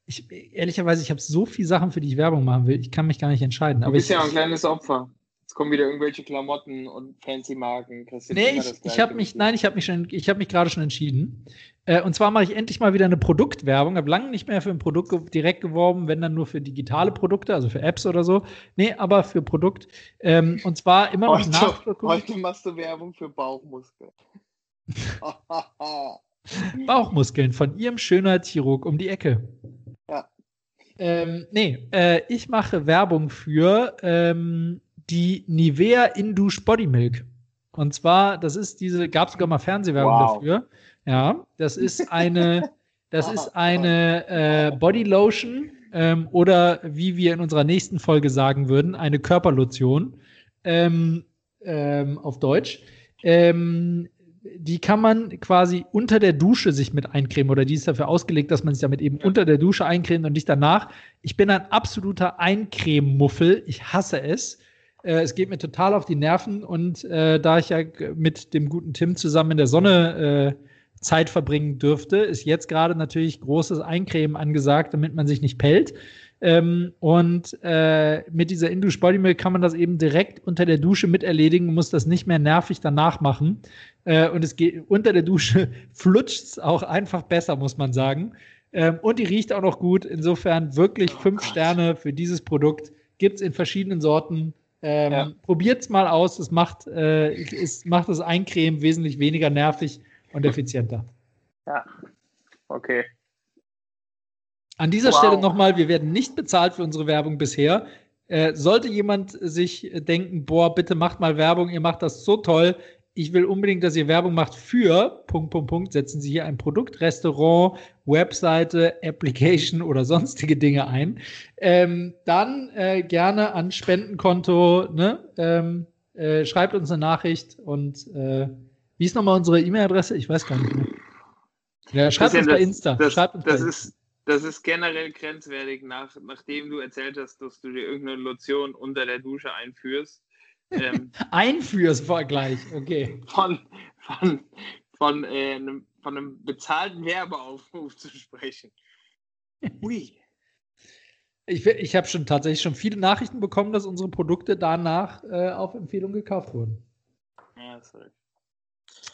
Ich, ehrlicherweise, ich habe so viele Sachen, für die ich Werbung machen will. Ich kann mich gar nicht entscheiden. Du Aber bist ich, ja ein kleines Opfer. Jetzt kommen wieder irgendwelche Klamotten und fancy Marken. Jetzt Nee, ich, ich habe mich, nein, ich habe mich schon, ich habe mich gerade schon entschieden. Äh, und zwar mache ich endlich mal wieder eine Produktwerbung. Habe lange nicht mehr für ein Produkt ge direkt geworben, wenn dann nur für digitale Produkte, also für Apps oder so. Nee, aber für Produkt. Ähm, und zwar immer noch Heute, heute machst du Werbung für Bauchmuskeln. Bauchmuskeln von ihrem Schönheitschirurg um die Ecke. Ja. Ähm, nee, äh, ich mache Werbung für ähm, die Nivea Indush Body Milk. Und zwar, das ist diese, gab es sogar mal Fernsehwerbung wow. dafür. Ja, das ist eine, das ist eine äh, Body Lotion ähm, oder wie wir in unserer nächsten Folge sagen würden, eine Körperlotion ähm, ähm, auf Deutsch. Ähm, die kann man quasi unter der Dusche sich mit eincremen oder die ist dafür ausgelegt, dass man sich damit eben unter der Dusche eincremt und nicht danach. Ich bin ein absoluter Eincrememuffel. Ich hasse es. Äh, es geht mir total auf die Nerven und äh, da ich ja mit dem guten Tim zusammen in der Sonne äh, Zeit verbringen dürfte, ist jetzt gerade natürlich großes Eincremen angesagt, damit man sich nicht pellt. Ähm, und äh, mit dieser Indush Body Milk kann man das eben direkt unter der Dusche miterledigen, muss das nicht mehr nervig danach machen. Äh, und es geht unter der Dusche flutscht es auch einfach besser, muss man sagen. Ähm, und die riecht auch noch gut. Insofern wirklich oh fünf Gott. Sterne für dieses Produkt. Gibt es in verschiedenen Sorten. Ähm, ja. Probiert es mal aus. Es macht, äh, es macht das Eincremen wesentlich weniger nervig und effizienter. Ja, okay. An dieser wow. Stelle nochmal, wir werden nicht bezahlt für unsere Werbung bisher. Äh, sollte jemand sich denken, boah, bitte macht mal Werbung, ihr macht das so toll, ich will unbedingt, dass ihr Werbung macht für Punkt, Punkt, Punkt, setzen Sie hier ein Produkt, Restaurant, Webseite, Application oder sonstige Dinge ein. Ähm, dann äh, gerne an Spendenkonto, ne? Ähm, äh, schreibt uns eine Nachricht und äh, wie ist nochmal unsere E-Mail-Adresse? Ich weiß gar nicht mehr. Ja, schreibt uns das, bei Insta. Das, schreibt uns das bei ist, das ist generell grenzwertig, nach, nachdem du erzählt hast, dass du dir irgendeine Lotion unter der Dusche einführst. Ähm, einführst okay. Von, von, von, äh, einem, von einem bezahlten Werbeaufruf zu sprechen. Ui. Ich, ich habe schon tatsächlich schon viele Nachrichten bekommen, dass unsere Produkte danach äh, auf Empfehlung gekauft wurden. Ja, sorry.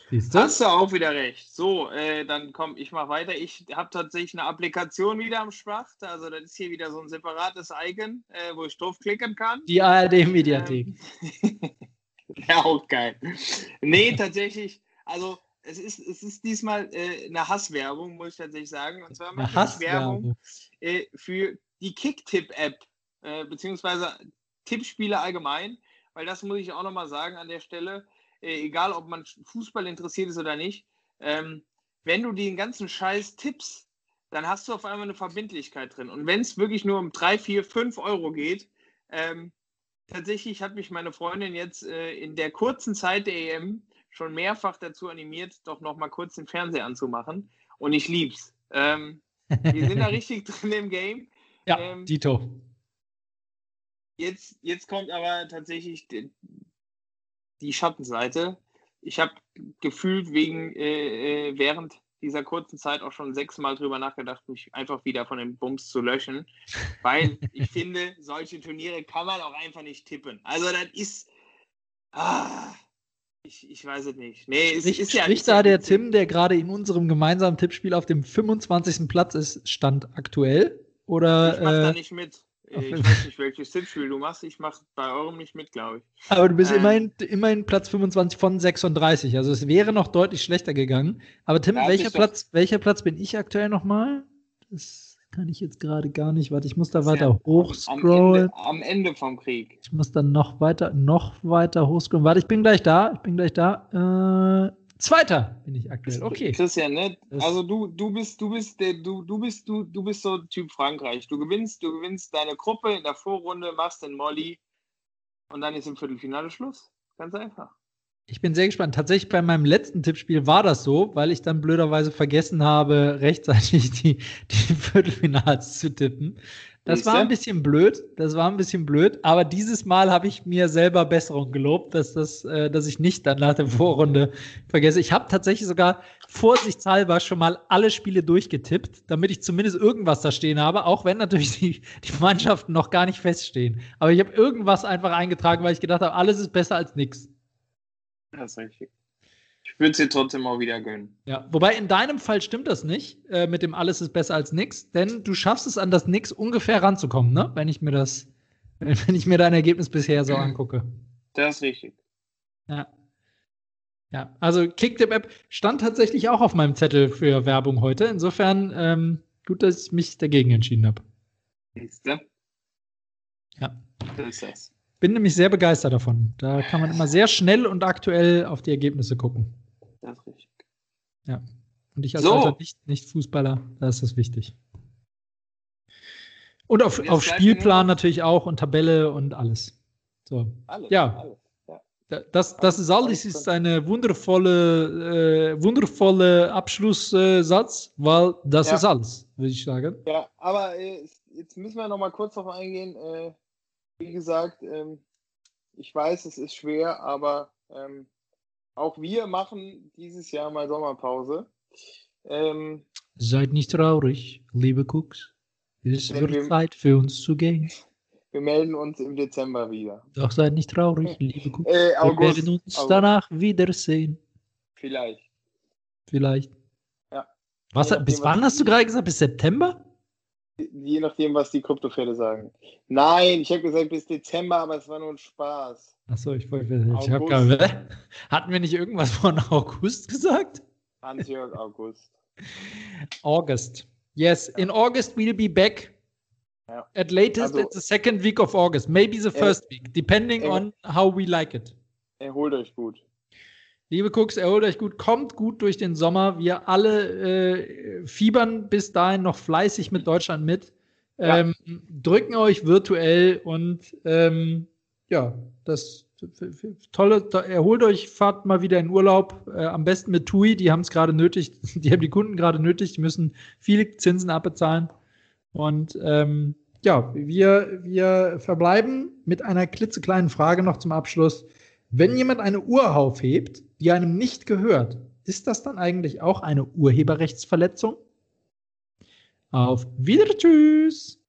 Siehste? Hast du auch wieder recht. So, äh, dann komm, ich mach weiter. Ich habe tatsächlich eine Applikation wieder am Start. Also das ist hier wieder so ein separates Icon, äh, wo ich draufklicken kann. Die ARD-Mediathek. Ähm, ja, auch geil. Nee, tatsächlich, also es ist, es ist diesmal äh, eine Hasswerbung, muss ich tatsächlich sagen. Und zwar mache ich Werbung äh, für die Kicktipp-App, äh, beziehungsweise Tippspiele allgemein, weil das muss ich auch nochmal sagen an der Stelle äh, egal ob man Fußball interessiert ist oder nicht, ähm, wenn du den ganzen Scheiß tippst, dann hast du auf einmal eine Verbindlichkeit drin. Und wenn es wirklich nur um 3, 4, 5 Euro geht, ähm, tatsächlich hat mich meine Freundin jetzt äh, in der kurzen Zeit der EM schon mehrfach dazu animiert, doch noch mal kurz den Fernseher anzumachen. Und ich lieb's. Ähm, wir sind da richtig drin im Game. Ja, ähm, Dito. Jetzt, jetzt kommt aber tatsächlich die Schattenseite. Ich habe gefühlt wegen äh, äh, während dieser kurzen Zeit auch schon sechsmal drüber nachgedacht, mich einfach wieder von dem Bums zu löschen, weil ich finde, solche Turniere kann man auch einfach nicht tippen. Also das ist, ah, ich, ich weiß es nicht. Nee, es ist ja Spricht da der Tim, der gerade in unserem gemeinsamen Tippspiel auf dem 25. Platz ist, stand aktuell? Oder, ich mach äh, da nicht mit. Ich weiß nicht, welches Tippspiel du machst. Ich mache bei eurem nicht mit, glaube ich. Aber du bist ähm, immerhin, immerhin Platz 25 von 36. Also es wäre noch deutlich schlechter gegangen. Aber Tim, welcher Platz, welcher Platz bin ich aktuell nochmal? Das kann ich jetzt gerade gar nicht. Warte, ich muss da weiter ja hochscrollen. Am, am Ende, vom Krieg. Ich muss dann noch weiter, noch weiter hochscrollen. Warte, ich bin gleich da. Ich bin gleich da. Äh, Zweiter bin ich aktuell. Okay. Christian, ne? Also du, du bist, du bist der, du, du bist, du, du bist so Typ Frankreich. Du gewinnst, du gewinnst deine Gruppe in der Vorrunde, machst den Molly und dann ist im Viertelfinale Schluss. Ganz einfach. Ich bin sehr gespannt. Tatsächlich bei meinem letzten Tippspiel war das so, weil ich dann blöderweise vergessen habe, rechtzeitig die, die Viertelfinals zu tippen. Das war ein bisschen blöd, das war ein bisschen blöd, aber dieses Mal habe ich mir selber Besserung gelobt, dass, das, äh, dass ich nicht dann nach der Vorrunde vergesse. Ich habe tatsächlich sogar vorsichtshalber schon mal alle Spiele durchgetippt, damit ich zumindest irgendwas da stehen habe, auch wenn natürlich die, die Mannschaften noch gar nicht feststehen. Aber ich habe irgendwas einfach eingetragen, weil ich gedacht habe, alles ist besser als nichts. Das ist richtig. Ich würde sie trotzdem auch wieder gönnen. Ja, wobei in deinem Fall stimmt das nicht, äh, mit dem alles ist besser als nix, denn du schaffst es an das Nix ungefähr ranzukommen, ne? Wenn ich mir das, wenn ich mir dein Ergebnis bisher so angucke. Das ist richtig. Ja. Ja, also Kicktip-App stand tatsächlich auch auf meinem Zettel für Werbung heute. Insofern ähm, gut, dass ich mich dagegen entschieden habe. Siehste? Ja. Das ist das. Bin nämlich sehr begeistert davon. Da kann man immer sehr schnell und aktuell auf die Ergebnisse gucken. Das ist richtig. Ja. Und ich als so. alter nicht, nicht Fußballer, da ist das wichtig. Und auf, auf Spielplan natürlich auch und Tabelle und alles. So. Alles, ja. Alles. Das, das ist alles ist eine wundervolle, äh, wundervolle Abschlusssatz, weil das ja. ist alles, würde ich sagen. Ja, aber äh, jetzt müssen wir noch mal kurz darauf eingehen. Äh, wie gesagt, ähm, ich weiß, es ist schwer, aber ähm, auch wir machen dieses Jahr mal Sommerpause. Ähm, Seid nicht traurig, liebe Cooks. Es wird wir, Zeit für uns zu gehen. Wir melden uns im Dezember wieder. Doch seid nicht traurig, liebe Cooks. Äh, August, wir werden uns August. danach wiedersehen. Vielleicht. Vielleicht. Ja. Was, nachdem, bis wann hast du gerade gesagt? Bis September? Je nachdem, was die Kryptopferde sagen. Nein, ich habe gesagt bis Dezember, aber es war nur ein Spaß. Achso, ich wollte. Ich habe Hatten wir nicht irgendwas von August gesagt? Hans-Jörg August. August. Yes, in August we'll be back. Ja. At latest, also, it's the second week of August, maybe the first er, week, depending er, on how we like it. Erholt euch gut. Liebe Cooks, erholt euch gut, kommt gut durch den Sommer. Wir alle äh, fiebern bis dahin noch fleißig mit Deutschland mit, ähm, ja. drücken euch virtuell und ähm, ja, das tolle, erholt euch, fahrt mal wieder in Urlaub, äh, am besten mit TUI, die haben es gerade nötig, die haben die Kunden gerade nötig, die müssen viele Zinsen abbezahlen. Und ähm, ja, wir, wir verbleiben mit einer klitzekleinen Frage noch zum Abschluss. Wenn jemand eine Uhr aufhebt, die einem nicht gehört, ist das dann eigentlich auch eine Urheberrechtsverletzung? Auf Wieder Tschüss!